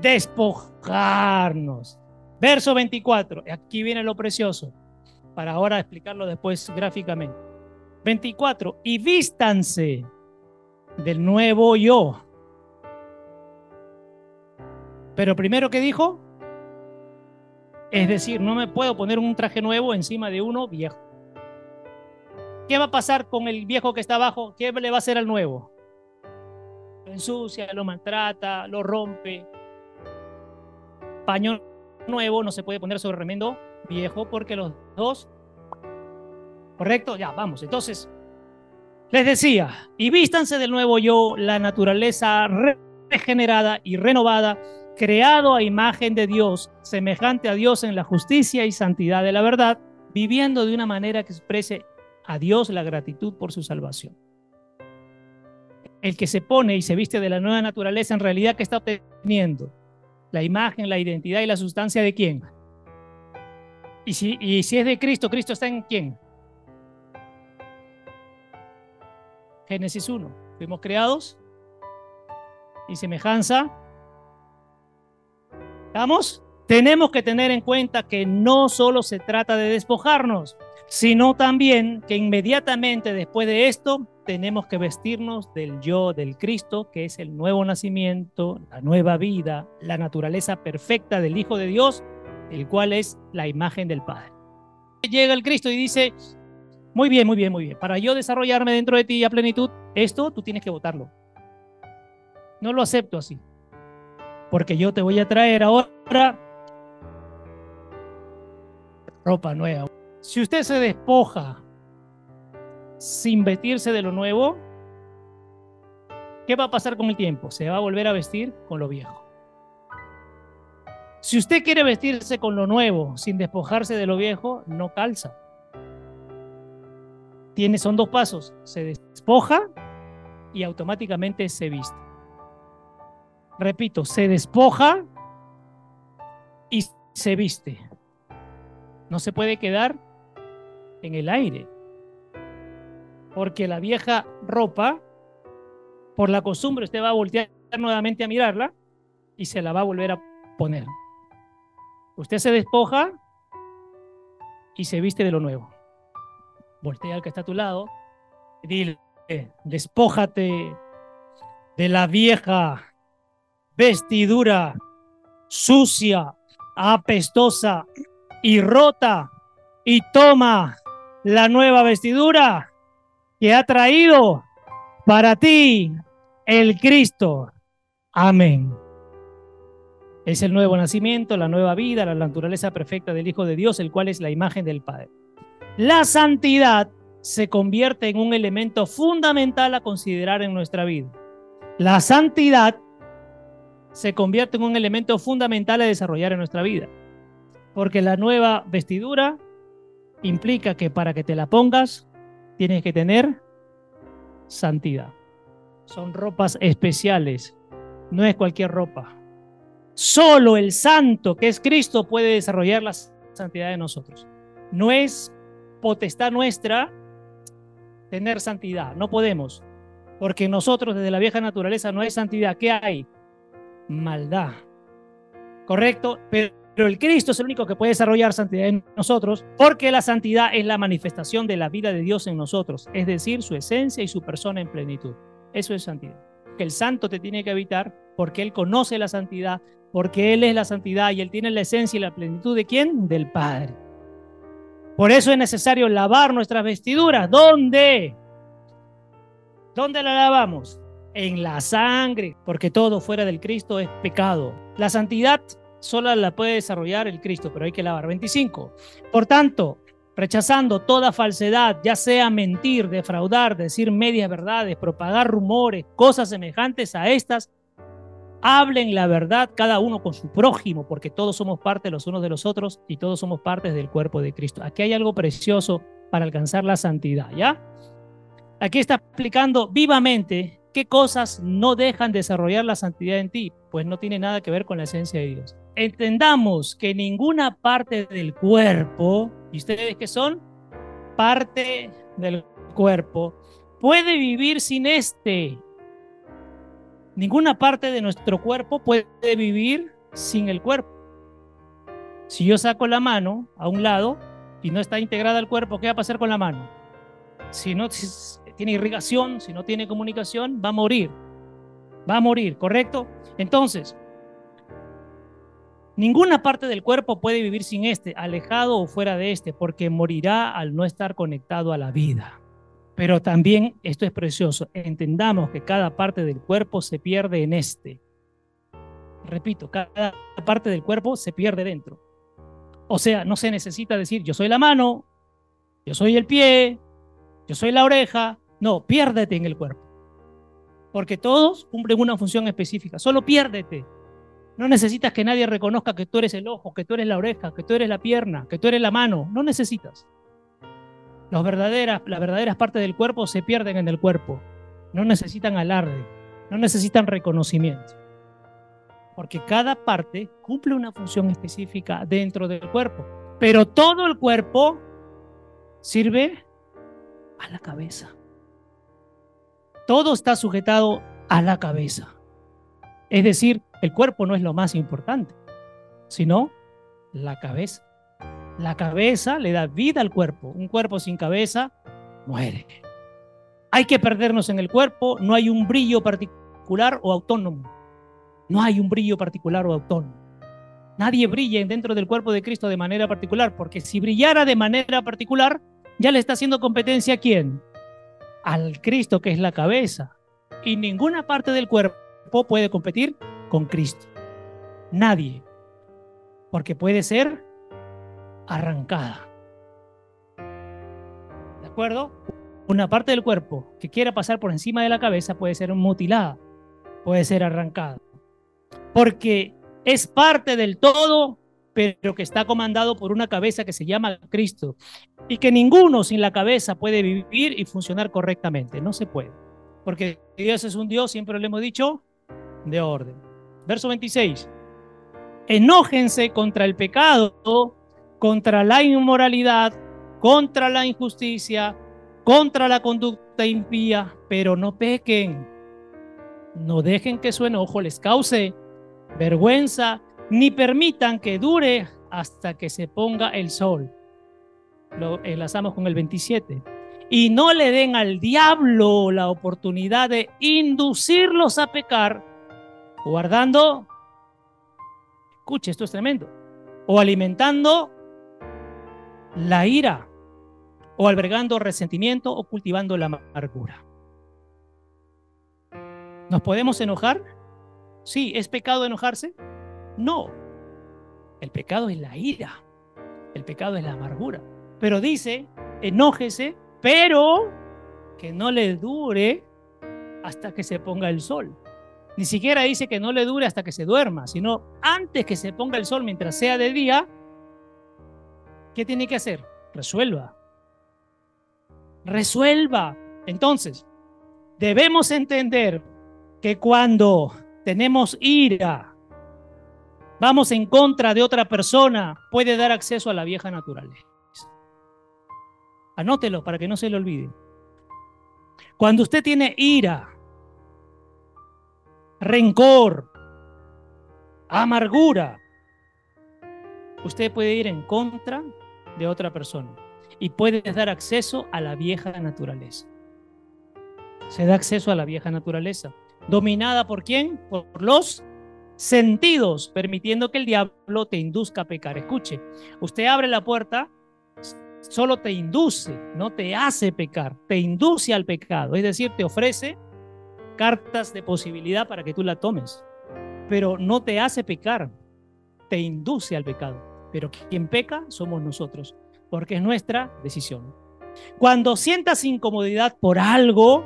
Despojarnos. Verso 24. Aquí viene lo precioso. Para ahora explicarlo después gráficamente. 24. Y vístanse del nuevo yo. Pero primero que dijo, es decir, no me puedo poner un traje nuevo encima de uno viejo. ¿Qué va a pasar con el viejo que está abajo? ¿Qué le va a hacer al nuevo? Lo ensucia, lo maltrata, lo rompe. Paño nuevo no se puede poner sobre remendo viejo porque los dos... ¿Correcto? Ya, vamos. Entonces, les decía, y vístanse del nuevo yo, la naturaleza regenerada y renovada, creado a imagen de Dios, semejante a Dios en la justicia y santidad de la verdad, viviendo de una manera que exprese a Dios la gratitud por su salvación. El que se pone y se viste de la nueva naturaleza, en realidad, ¿qué está obteniendo? La imagen, la identidad y la sustancia de quién? Y si, y si es de Cristo, ¿Cristo está en quién? Génesis 1. Fuimos creados y semejanza. ¿Estamos? Tenemos que tener en cuenta que no solo se trata de despojarnos, sino también que inmediatamente después de esto tenemos que vestirnos del yo del Cristo, que es el nuevo nacimiento, la nueva vida, la naturaleza perfecta del Hijo de Dios, el cual es la imagen del Padre. Llega el Cristo y dice, muy bien, muy bien, muy bien, para yo desarrollarme dentro de ti a plenitud, esto tú tienes que votarlo. No lo acepto así, porque yo te voy a traer ahora ropa nueva. Si usted se despoja sin vestirse de lo nuevo, ¿qué va a pasar con el tiempo? Se va a volver a vestir con lo viejo. Si usted quiere vestirse con lo nuevo sin despojarse de lo viejo, no calza. Tiene, son dos pasos. Se despoja y automáticamente se viste. Repito, se despoja y se viste. No se puede quedar en el aire. Porque la vieja ropa, por la costumbre, usted va a voltear nuevamente a mirarla y se la va a volver a poner. Usted se despoja y se viste de lo nuevo. Voltea al que está a tu lado y dile, despójate de la vieja vestidura sucia, apestosa y rota y toma la nueva vestidura que ha traído para ti el Cristo. Amén. Es el nuevo nacimiento, la nueva vida, la naturaleza perfecta del Hijo de Dios, el cual es la imagen del Padre. La santidad se convierte en un elemento fundamental a considerar en nuestra vida. La santidad se convierte en un elemento fundamental a desarrollar en nuestra vida. Porque la nueva vestidura implica que para que te la pongas, tienes que tener santidad. Son ropas especiales, no es cualquier ropa. Solo el santo, que es Cristo, puede desarrollar la santidad de nosotros. No es potestad nuestra tener santidad, no podemos, porque nosotros desde la vieja naturaleza no hay santidad. ¿Qué hay? Maldad. ¿Correcto? Pero pero el Cristo es el único que puede desarrollar santidad en nosotros, porque la santidad es la manifestación de la vida de Dios en nosotros, es decir, su esencia y su persona en plenitud. Eso es santidad. Que el santo te tiene que habitar porque Él conoce la santidad, porque Él es la santidad y Él tiene la esencia y la plenitud de quién? Del Padre. Por eso es necesario lavar nuestras vestiduras. ¿Dónde? ¿Dónde la lavamos? En la sangre, porque todo fuera del Cristo es pecado. La santidad sola la puede desarrollar el Cristo, pero hay que lavar. 25. Por tanto, rechazando toda falsedad, ya sea mentir, defraudar, decir medias verdades, propagar rumores, cosas semejantes a estas, hablen la verdad cada uno con su prójimo, porque todos somos parte los unos de los otros y todos somos partes del cuerpo de Cristo. Aquí hay algo precioso para alcanzar la santidad, ¿ya? Aquí está explicando vivamente qué cosas no dejan desarrollar la santidad en ti, pues no tiene nada que ver con la esencia de Dios entendamos que ninguna parte del cuerpo, y ustedes que son parte del cuerpo, puede vivir sin este. Ninguna parte de nuestro cuerpo puede vivir sin el cuerpo. Si yo saco la mano a un lado y no está integrada al cuerpo, ¿qué va a pasar con la mano? Si no tiene irrigación, si no tiene comunicación, va a morir. Va a morir, ¿correcto? Entonces, Ninguna parte del cuerpo puede vivir sin este, alejado o fuera de este, porque morirá al no estar conectado a la vida. Pero también, esto es precioso, entendamos que cada parte del cuerpo se pierde en este. Repito, cada parte del cuerpo se pierde dentro. O sea, no se necesita decir, yo soy la mano, yo soy el pie, yo soy la oreja. No, piérdete en el cuerpo. Porque todos cumplen una función específica. Solo piérdete. No necesitas que nadie reconozca que tú eres el ojo, que tú eres la oreja, que tú eres la pierna, que tú eres la mano. No necesitas. Verdaderas, las verdaderas partes del cuerpo se pierden en el cuerpo. No necesitan alarde, no necesitan reconocimiento. Porque cada parte cumple una función específica dentro del cuerpo. Pero todo el cuerpo sirve a la cabeza. Todo está sujetado a la cabeza. Es decir, el cuerpo no es lo más importante, sino la cabeza. La cabeza le da vida al cuerpo. Un cuerpo sin cabeza muere. Hay que perdernos en el cuerpo, no hay un brillo particular o autónomo. No hay un brillo particular o autónomo. Nadie brilla dentro del cuerpo de Cristo de manera particular, porque si brillara de manera particular, ya le está haciendo competencia a quién? Al Cristo que es la cabeza. Y ninguna parte del cuerpo puede competir con Cristo. Nadie. Porque puede ser arrancada. ¿De acuerdo? Una parte del cuerpo que quiera pasar por encima de la cabeza puede ser mutilada, puede ser arrancada. Porque es parte del todo, pero que está comandado por una cabeza que se llama Cristo. Y que ninguno sin la cabeza puede vivir y funcionar correctamente. No se puede. Porque Dios es un Dios, siempre lo hemos dicho, de orden. Verso 26. Enójense contra el pecado, contra la inmoralidad, contra la injusticia, contra la conducta impía, pero no pequen. No dejen que su enojo les cause vergüenza, ni permitan que dure hasta que se ponga el sol. Lo enlazamos con el 27. Y no le den al diablo la oportunidad de inducirlos a pecar, guardando, escuche, esto es tremendo, o alimentando la ira, o albergando resentimiento o cultivando la amargura. ¿Nos podemos enojar? Sí, ¿es pecado enojarse? No. El pecado es la ira. El pecado es la amargura. Pero dice, enójese, pero que no le dure hasta que se ponga el sol. Ni siquiera dice que no le dure hasta que se duerma, sino antes que se ponga el sol mientras sea de día, ¿qué tiene que hacer? Resuelva. Resuelva. Entonces, debemos entender que cuando tenemos ira, vamos en contra de otra persona, puede dar acceso a la vieja naturaleza. Anótelo para que no se le olvide. Cuando usted tiene ira, rencor, amargura, usted puede ir en contra de otra persona y puede dar acceso a la vieja naturaleza. Se da acceso a la vieja naturaleza. ¿Dominada por quién? Por los sentidos, permitiendo que el diablo te induzca a pecar. Escuche, usted abre la puerta, solo te induce, no te hace pecar, te induce al pecado. Es decir, te ofrece cartas de posibilidad para que tú la tomes, pero no te hace pecar, te induce al pecado. Pero quien peca somos nosotros, porque es nuestra decisión. Cuando sientas incomodidad por algo,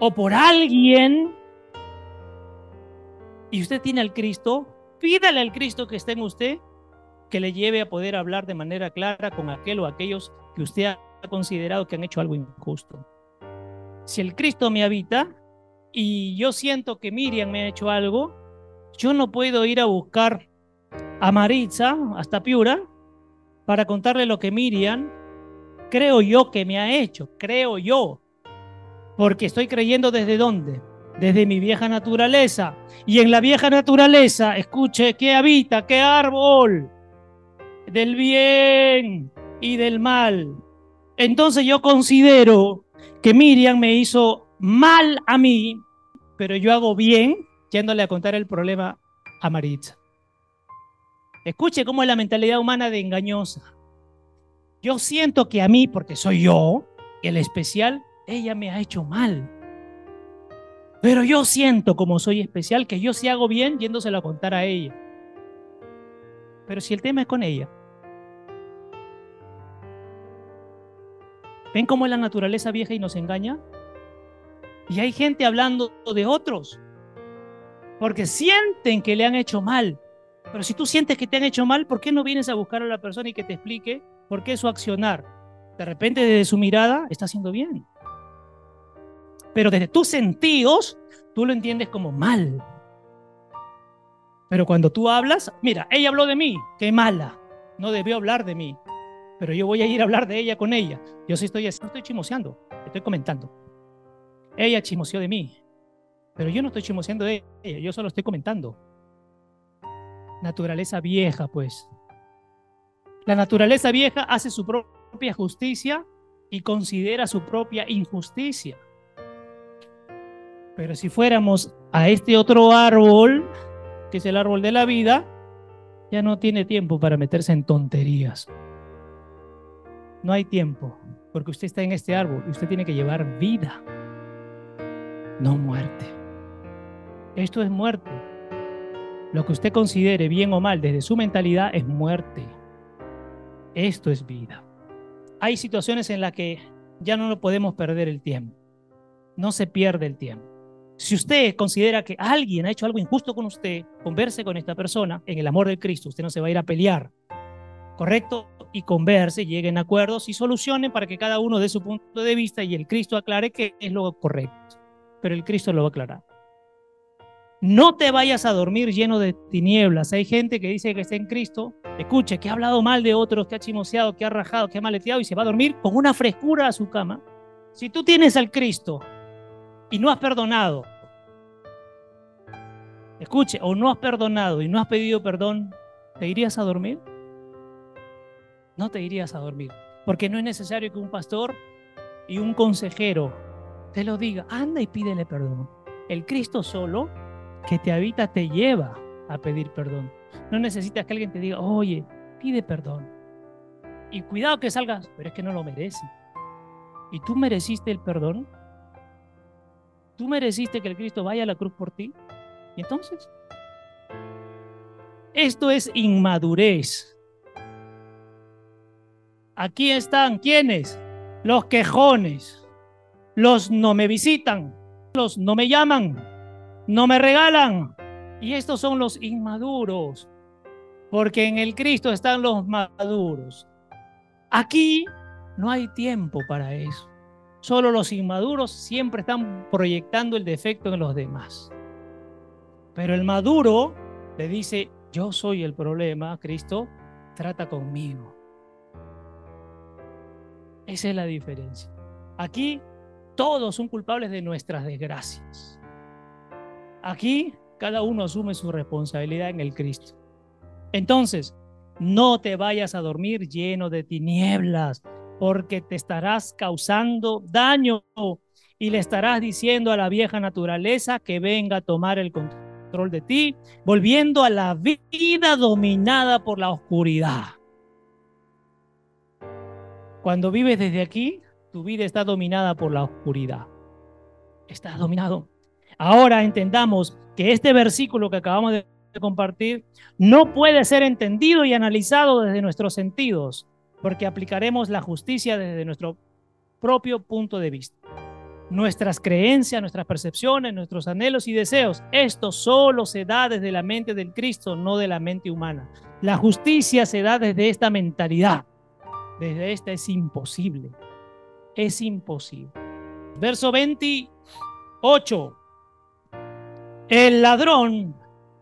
o por alguien y usted tiene al Cristo, pídale al Cristo que esté en usted que le lleve a poder hablar de manera clara con aquel o aquellos que usted ha considerado que han hecho algo injusto. Si el Cristo me habita y yo siento que Miriam me ha hecho algo, yo no puedo ir a buscar a Maritza hasta Piura para contarle lo que Miriam creo yo que me ha hecho, creo yo. Porque estoy creyendo desde dónde? Desde mi vieja naturaleza. Y en la vieja naturaleza, escuche, ¿qué habita? ¿Qué árbol? Del bien y del mal. Entonces yo considero que Miriam me hizo mal a mí, pero yo hago bien yéndole a contar el problema a Maritza. Escuche cómo es la mentalidad humana de engañosa. Yo siento que a mí, porque soy yo, el especial, ella me ha hecho mal. Pero yo siento como soy especial que yo sí hago bien yéndoselo a contar a ella. Pero si el tema es con ella. ¿Ven cómo es la naturaleza vieja y nos engaña? Y hay gente hablando de otros, porque sienten que le han hecho mal. Pero si tú sientes que te han hecho mal, ¿por qué no vienes a buscar a la persona y que te explique por qué su accionar, de repente desde su mirada, está haciendo bien? Pero desde tus sentidos, tú lo entiendes como mal. Pero cuando tú hablas, mira, ella habló de mí, qué mala, no debió hablar de mí, pero yo voy a ir a hablar de ella con ella. Yo sí estoy, no estoy chimoseando, estoy comentando. Ella chimoseó de mí, pero yo no estoy chimoseando de ella, yo solo estoy comentando. Naturaleza vieja, pues. La naturaleza vieja hace su propia justicia y considera su propia injusticia. Pero si fuéramos a este otro árbol, que es el árbol de la vida, ya no tiene tiempo para meterse en tonterías. No hay tiempo, porque usted está en este árbol y usted tiene que llevar vida, no muerte. Esto es muerte. Lo que usted considere bien o mal desde su mentalidad es muerte. Esto es vida. Hay situaciones en las que ya no lo podemos perder el tiempo. No se pierde el tiempo. Si usted considera que alguien ha hecho algo injusto con usted, converse con esta persona en el amor de Cristo. Usted no se va a ir a pelear. ¿Correcto? Y converse, lleguen a acuerdos y solucionen para que cada uno dé su punto de vista y el Cristo aclare que es lo correcto. Pero el Cristo lo va a aclarar. No te vayas a dormir lleno de tinieblas. Hay gente que dice que está en Cristo, escuche, que ha hablado mal de otros, que ha chimoseado, que ha rajado, que ha maleteado y se va a dormir con una frescura a su cama. Si tú tienes al Cristo y no has perdonado, escuche, o no has perdonado y no has pedido perdón, ¿te irías a dormir? No te irías a dormir, porque no es necesario que un pastor y un consejero te lo diga, anda y pídele perdón. El Cristo solo que te habita te lleva a pedir perdón. No necesitas que alguien te diga, oye, pide perdón. Y cuidado que salgas, pero es que no lo merece. ¿Y tú mereciste el perdón? ¿Tú mereciste que el Cristo vaya a la cruz por ti? ¿Y entonces? Esto es inmadurez. Aquí están, ¿quiénes? Los quejones. Los no me visitan. Los no me llaman. No me regalan. Y estos son los inmaduros. Porque en el Cristo están los maduros. Aquí no hay tiempo para eso. Solo los inmaduros siempre están proyectando el defecto en los demás. Pero el maduro le dice, yo soy el problema, Cristo, trata conmigo. Esa es la diferencia. Aquí todos son culpables de nuestras desgracias. Aquí cada uno asume su responsabilidad en el Cristo. Entonces, no te vayas a dormir lleno de tinieblas, porque te estarás causando daño y le estarás diciendo a la vieja naturaleza que venga a tomar el control de ti, volviendo a la vida dominada por la oscuridad. Cuando vives desde aquí, tu vida está dominada por la oscuridad. Estás dominado. Ahora entendamos que este versículo que acabamos de compartir no puede ser entendido y analizado desde nuestros sentidos, porque aplicaremos la justicia desde nuestro propio punto de vista. Nuestras creencias, nuestras percepciones, nuestros anhelos y deseos, esto solo se da desde la mente del Cristo, no de la mente humana. La justicia se da desde esta mentalidad. Desde esta es imposible. Es imposible. Verso 28. El ladrón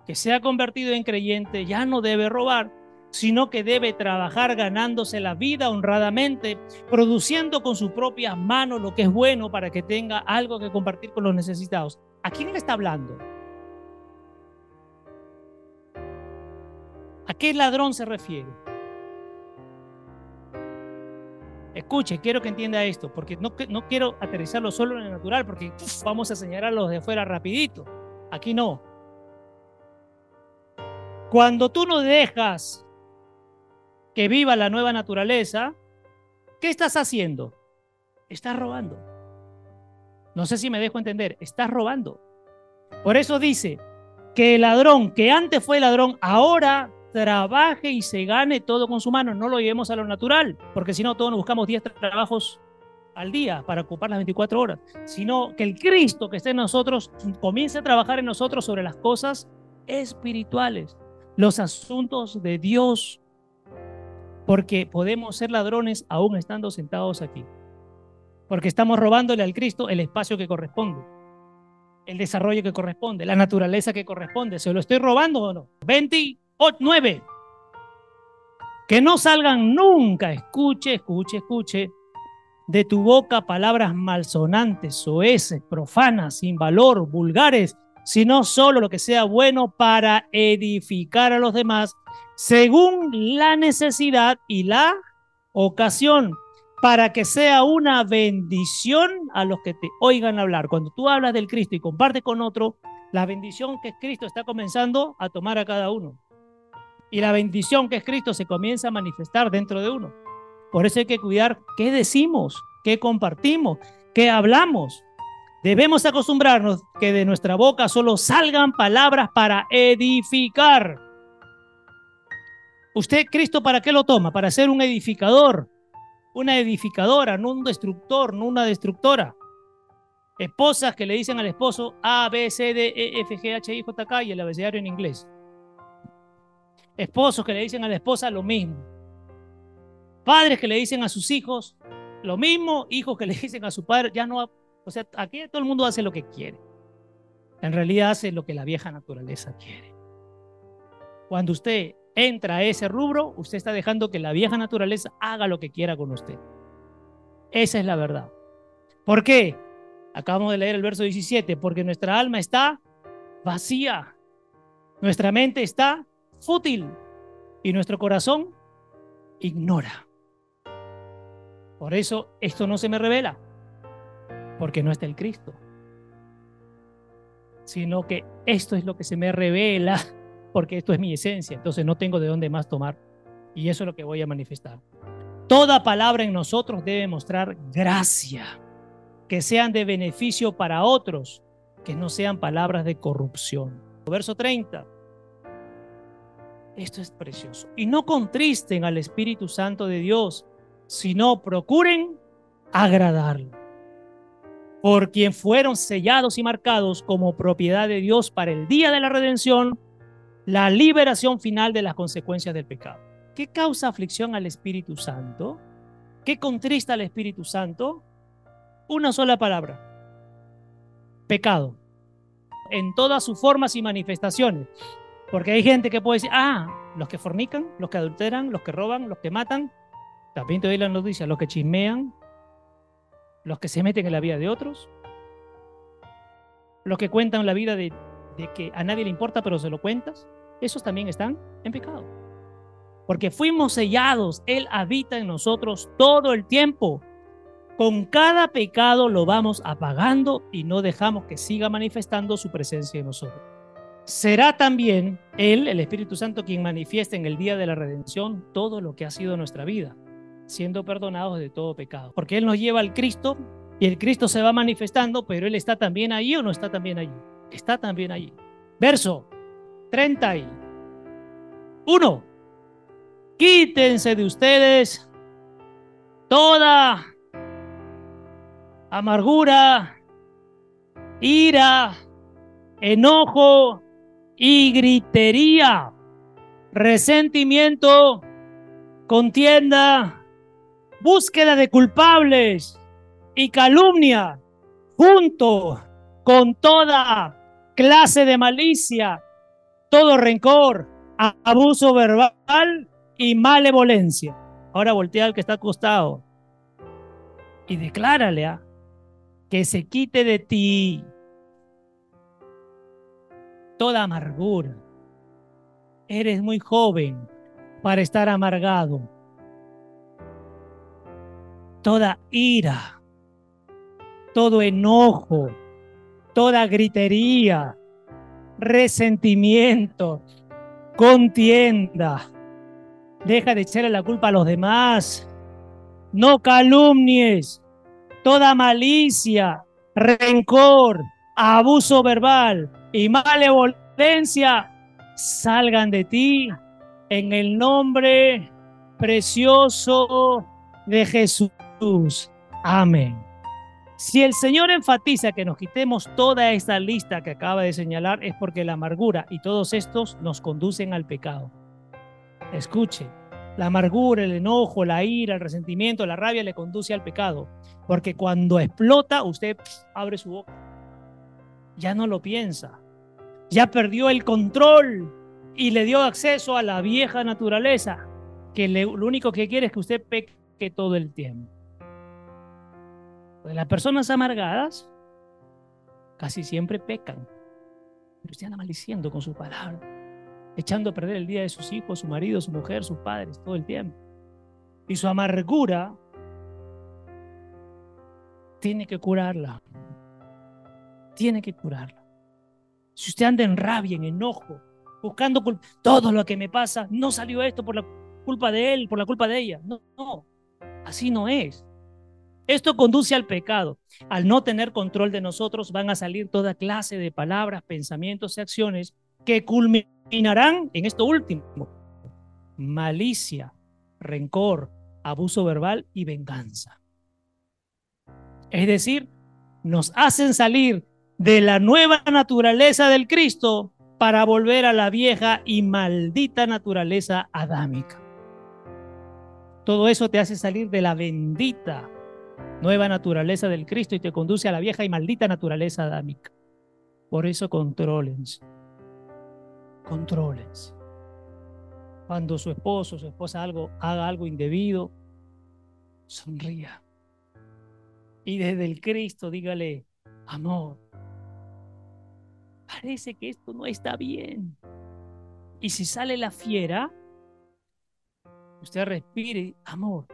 que se ha convertido en creyente ya no debe robar, sino que debe trabajar ganándose la vida honradamente, produciendo con sus propias manos lo que es bueno para que tenga algo que compartir con los necesitados. ¿A quién le está hablando? ¿A qué ladrón se refiere? Escuche, quiero que entienda esto, porque no, quiero aterrizarlo solo en el natural, porque vamos a señalar los de afuera rapidito. Aquí no. Cuando tú no dejas que viva la nueva naturaleza, ¿qué estás haciendo? Estás robando. No sé si me dejo entender, estás robando. Por eso dice que el ladrón que antes fue ladrón, ahora trabaje y se gane todo con su mano. No lo llevemos a lo natural, porque si no, todos nos buscamos 10 trabajos al día para ocupar las 24 horas, sino que el Cristo que esté en nosotros comience a trabajar en nosotros sobre las cosas espirituales, los asuntos de Dios, porque podemos ser ladrones aún estando sentados aquí, porque estamos robándole al Cristo el espacio que corresponde, el desarrollo que corresponde, la naturaleza que corresponde. ¿Se lo estoy robando o no? 29. Que no salgan nunca, escuche, escuche, escuche, de tu boca palabras malsonantes, soeces, profanas, sin valor, vulgares, sino solo lo que sea bueno para edificar a los demás según la necesidad y la ocasión, para que sea una bendición a los que te oigan hablar. Cuando tú hablas del Cristo y compartes con otro, la bendición que Cristo está comenzando a tomar a cada uno. Y la bendición que es Cristo se comienza a manifestar dentro de uno. Por eso hay que cuidar qué decimos, qué compartimos, qué hablamos. Debemos acostumbrarnos que de nuestra boca solo salgan palabras para edificar. ¿Usted, Cristo, para qué lo toma? Para ser un edificador, una edificadora, no un destructor, no una destructora. Esposas que le dicen al esposo A, B, C, D, E, F, G, H, I, J, K y el abecedario en inglés. Esposos que le dicen a la esposa lo mismo. Padres que le dicen a sus hijos lo mismo, hijos que le dicen a su padre, ya no, o sea, aquí todo el mundo hace lo que quiere. En realidad hace lo que la vieja naturaleza quiere. Cuando usted entra a ese rubro, usted está dejando que la vieja naturaleza haga lo que quiera con usted. Esa es la verdad. ¿Por qué? Acabamos de leer el verso 17, porque nuestra alma está vacía, nuestra mente está fútil y nuestro corazón ignora. Por eso esto no se me revela, porque no está el Cristo, sino que esto es lo que se me revela, porque esto es mi esencia, entonces no tengo de dónde más tomar. Y eso es lo que voy a manifestar. Toda palabra en nosotros debe mostrar gracia, que sean de beneficio para otros, que no sean palabras de corrupción. Verso 30. Esto es precioso. Y no contristen al Espíritu Santo de Dios, sino procuren agradarlo. Por quien fueron sellados y marcados como propiedad de Dios para el día de la redención, la liberación final de las consecuencias del pecado. ¿Qué causa aflicción al Espíritu Santo? ¿Qué contrista al Espíritu Santo? Una sola palabra. Pecado. En todas sus formas y manifestaciones. Porque hay gente que puede decir, ah, los que fornican, los que adulteran, los que roban, los que matan, también te doy la noticia, los que chismean, los que se meten en la vida de otros, los que cuentan la vida de, de que a nadie le importa pero se lo cuentas, esos también están en pecado. Porque fuimos sellados, Él habita en nosotros todo el tiempo. Con cada pecado lo vamos apagando y no dejamos que siga manifestando su presencia en nosotros. Será también Él, el Espíritu Santo, quien manifieste en el día de la redención todo lo que ha sido nuestra vida siendo perdonados de todo pecado. Porque Él nos lleva al Cristo y el Cristo se va manifestando, pero Él está también allí o no está también allí. Está también allí. Verso 31. Quítense de ustedes toda amargura, ira, enojo y gritería, resentimiento, contienda, búsqueda de culpables y calumnia, junto con toda clase de malicia, todo rencor, abuso verbal y malevolencia. Ahora voltea al que está acostado y declárale a que se quite de ti toda amargura. Eres muy joven para estar amargado toda ira, todo enojo, toda gritería, resentimiento, contienda. Deja de echarle la culpa a los demás. No calumnies, toda malicia, rencor, abuso verbal y malevolencia salgan de ti en el nombre precioso de Jesús. Amén. Si el Señor enfatiza que nos quitemos toda esta lista que acaba de señalar, es porque la amargura y todos estos nos conducen al pecado. Escuche, la amargura, el enojo, la ira, el resentimiento, la rabia le conduce al pecado. Porque cuando explota, usted abre su boca. Ya no lo piensa. Ya perdió el control y le dio acceso a la vieja naturaleza, que lo único que quiere es que usted peque todo el tiempo. las personas amargadas casi siempre pecan, pero están maldiciendo con su palabra echando a perder el día de sus hijos, su marido, su mujer, sus padres, todo el tiempo. Y su amargura tiene que curarla. Tiene que curarla. Si usted anda en rabia, en enojo, buscando todo lo que me pasa, no salió esto por la culpa de él, por la culpa de ella. No, no, así no es. Esto conduce al pecado. Al no tener control de nosotros van a salir toda clase de palabras, pensamientos y acciones que culminan terminarán en esto último, malicia, rencor, abuso verbal y venganza. Es decir, nos hacen salir de la nueva naturaleza del Cristo para volver a la vieja y maldita naturaleza adámica. Todo eso te hace salir de la bendita nueva naturaleza del Cristo y te conduce a la vieja y maldita naturaleza adámica. Por eso controlense controles. Cuando su esposo o su esposa algo, haga algo indebido, sonría. Y desde el Cristo dígale, amor, parece que esto no está bien. Y si sale la fiera, usted respire, amor.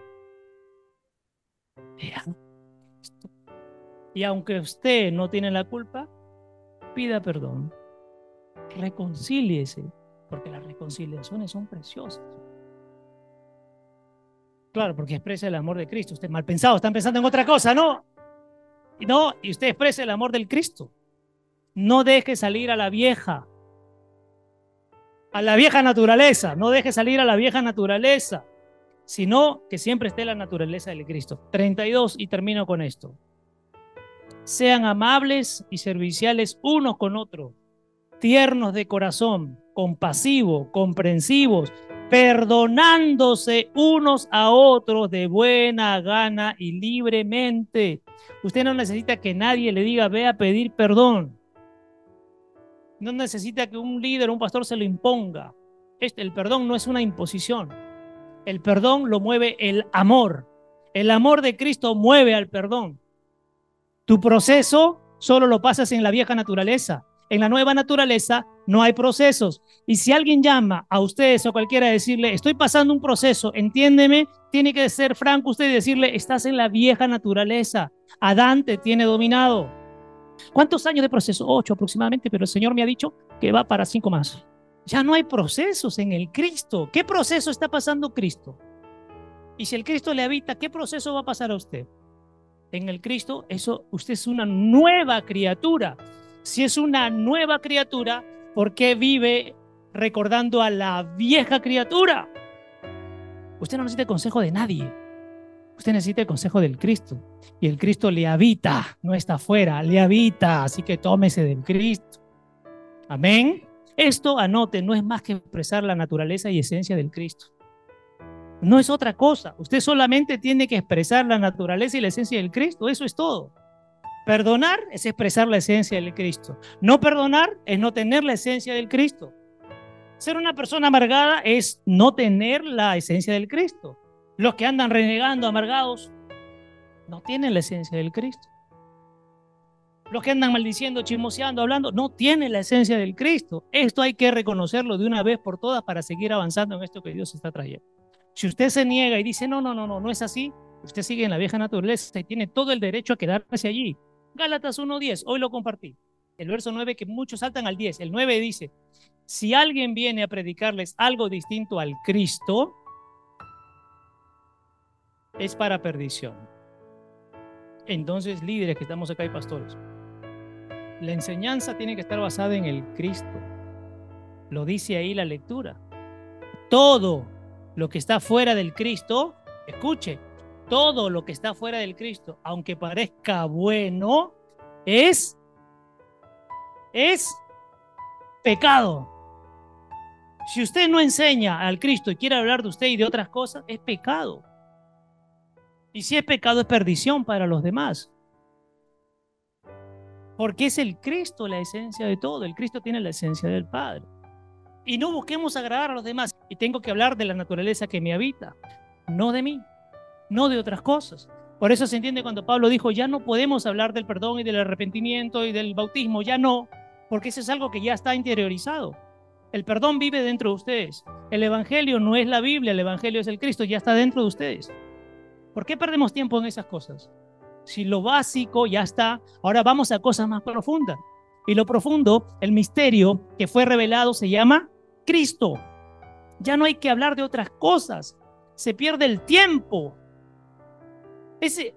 Y aunque usted no tiene la culpa, pida perdón reconcíliese, porque las reconciliaciones son preciosas. Claro, porque expresa el amor de Cristo. Usted mal pensado, están pensando en otra cosa, ¿no? No, y usted expresa el amor del Cristo. No deje salir a la vieja, a la vieja naturaleza, no deje salir a la vieja naturaleza, sino que siempre esté la naturaleza del Cristo. 32 y termino con esto. Sean amables y serviciales unos con otros tiernos de corazón, compasivos, comprensivos, perdonándose unos a otros de buena gana y libremente. Usted no necesita que nadie le diga, ve a pedir perdón. No necesita que un líder un pastor se lo imponga. Este, el perdón no es una imposición. El perdón lo mueve el amor. El amor de Cristo mueve al perdón. Tu proceso solo lo pasas en la vieja naturaleza. En la nueva naturaleza no hay procesos. Y si alguien llama a ustedes o cualquiera a decirle, estoy pasando un proceso, entiéndeme, tiene que ser franco usted y decirle, estás en la vieja naturaleza. Adán te tiene dominado. ¿Cuántos años de proceso? Ocho aproximadamente, pero el Señor me ha dicho que va para cinco más. Ya no hay procesos en el Cristo. ¿Qué proceso está pasando Cristo? Y si el Cristo le habita, ¿qué proceso va a pasar a usted? En el Cristo, eso, usted es una nueva criatura. Si es una nueva criatura, ¿por qué vive recordando a la vieja criatura? Usted no necesita consejo de nadie. Usted necesita el consejo del Cristo. Y el Cristo le habita, no está afuera, le habita. Así que tómese del Cristo. Amén. Esto, anote, no es más que expresar la naturaleza y esencia del Cristo. No es otra cosa. Usted solamente tiene que expresar la naturaleza y la esencia del Cristo. Eso es todo. Perdonar es expresar la esencia del Cristo. No perdonar es no tener la esencia del Cristo. Ser una persona amargada es no tener la esencia del Cristo. Los que andan renegando, amargados, no tienen la esencia del Cristo. Los que andan maldiciendo, chismoseando, hablando, no tienen la esencia del Cristo. Esto hay que reconocerlo de una vez por todas para seguir avanzando en esto que Dios está trayendo. Si usted se niega y dice, no, no, no, no, no es así, usted sigue en la vieja naturaleza y tiene todo el derecho a quedarse allí. Gálatas 1.10, hoy lo compartí. El verso 9 que muchos saltan al 10. El 9 dice, si alguien viene a predicarles algo distinto al Cristo, es para perdición. Entonces, líderes que estamos acá y pastores, la enseñanza tiene que estar basada en el Cristo. Lo dice ahí la lectura. Todo lo que está fuera del Cristo, escuche, todo lo que está fuera del Cristo, aunque parezca bueno, es, es pecado. Si usted no enseña al Cristo y quiere hablar de usted y de otras cosas, es pecado. Y si es pecado, es perdición para los demás. Porque es el Cristo la esencia de todo. El Cristo tiene la esencia del Padre. Y no busquemos agradar a los demás. Y tengo que hablar de la naturaleza que me habita, no de mí, no de otras cosas. Por eso se entiende cuando Pablo dijo, ya no podemos hablar del perdón y del arrepentimiento y del bautismo, ya no, porque eso es algo que ya está interiorizado. El perdón vive dentro de ustedes. El Evangelio no es la Biblia, el Evangelio es el Cristo, ya está dentro de ustedes. ¿Por qué perdemos tiempo en esas cosas? Si lo básico ya está, ahora vamos a cosas más profundas. Y lo profundo, el misterio que fue revelado se llama Cristo. Ya no hay que hablar de otras cosas. Se pierde el tiempo.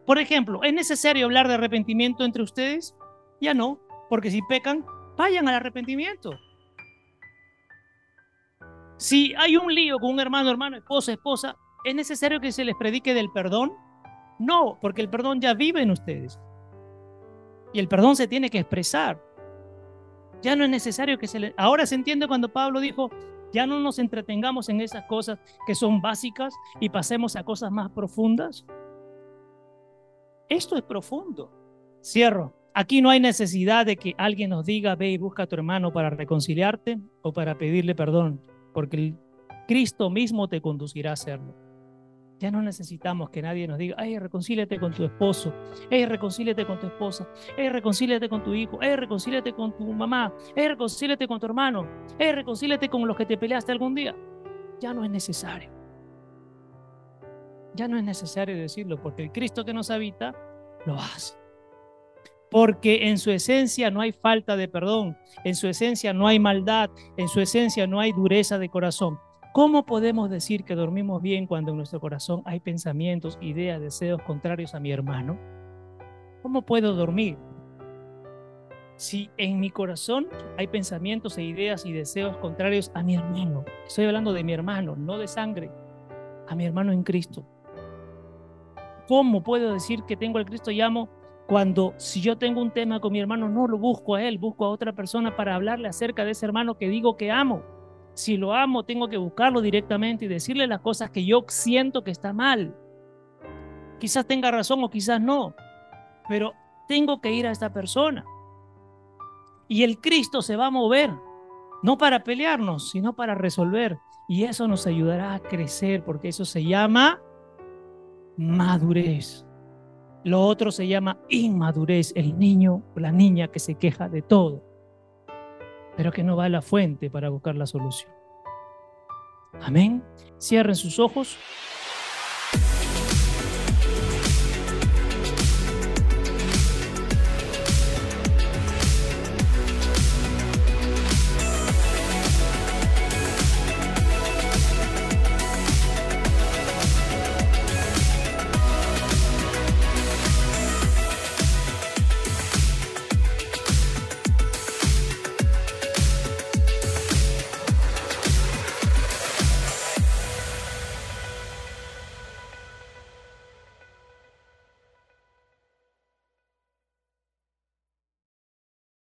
Por ejemplo, ¿es necesario hablar de arrepentimiento entre ustedes? Ya no, porque si pecan, vayan al arrepentimiento. Si hay un lío con un hermano, hermano, esposa, esposa, ¿es necesario que se les predique del perdón? No, porque el perdón ya vive en ustedes. Y el perdón se tiene que expresar. Ya no es necesario que se le... Ahora se entiende cuando Pablo dijo, ya no nos entretengamos en esas cosas que son básicas y pasemos a cosas más profundas. Esto es profundo. Cierro. Aquí no hay necesidad de que alguien nos diga, ve y busca a tu hermano para reconciliarte o para pedirle perdón, porque Cristo mismo te conducirá a hacerlo. Ya no necesitamos que nadie nos diga, ay, reconcíliate con tu esposo, ay, reconcíliate con tu esposa, ay, reconcíliate con tu hijo, ay, reconcíliate con tu mamá, ay, reconcíliate con tu hermano, ay, reconcíliate con los que te peleaste algún día. Ya no es necesario. Ya no es necesario decirlo, porque el Cristo que nos habita lo hace. Porque en su esencia no hay falta de perdón, en su esencia no hay maldad, en su esencia no hay dureza de corazón. ¿Cómo podemos decir que dormimos bien cuando en nuestro corazón hay pensamientos, ideas, deseos contrarios a mi hermano? ¿Cómo puedo dormir? Si en mi corazón hay pensamientos e ideas y deseos contrarios a mi hermano, estoy hablando de mi hermano, no de sangre, a mi hermano en Cristo. ¿Cómo puedo decir que tengo al Cristo y amo cuando si yo tengo un tema con mi hermano no lo busco a él, busco a otra persona para hablarle acerca de ese hermano que digo que amo? Si lo amo, tengo que buscarlo directamente y decirle las cosas que yo siento que está mal. Quizás tenga razón o quizás no, pero tengo que ir a esta persona. Y el Cristo se va a mover, no para pelearnos, sino para resolver. Y eso nos ayudará a crecer, porque eso se llama madurez. Lo otro se llama inmadurez, el niño o la niña que se queja de todo pero que no va a la fuente para buscar la solución. Amén. Cierren sus ojos.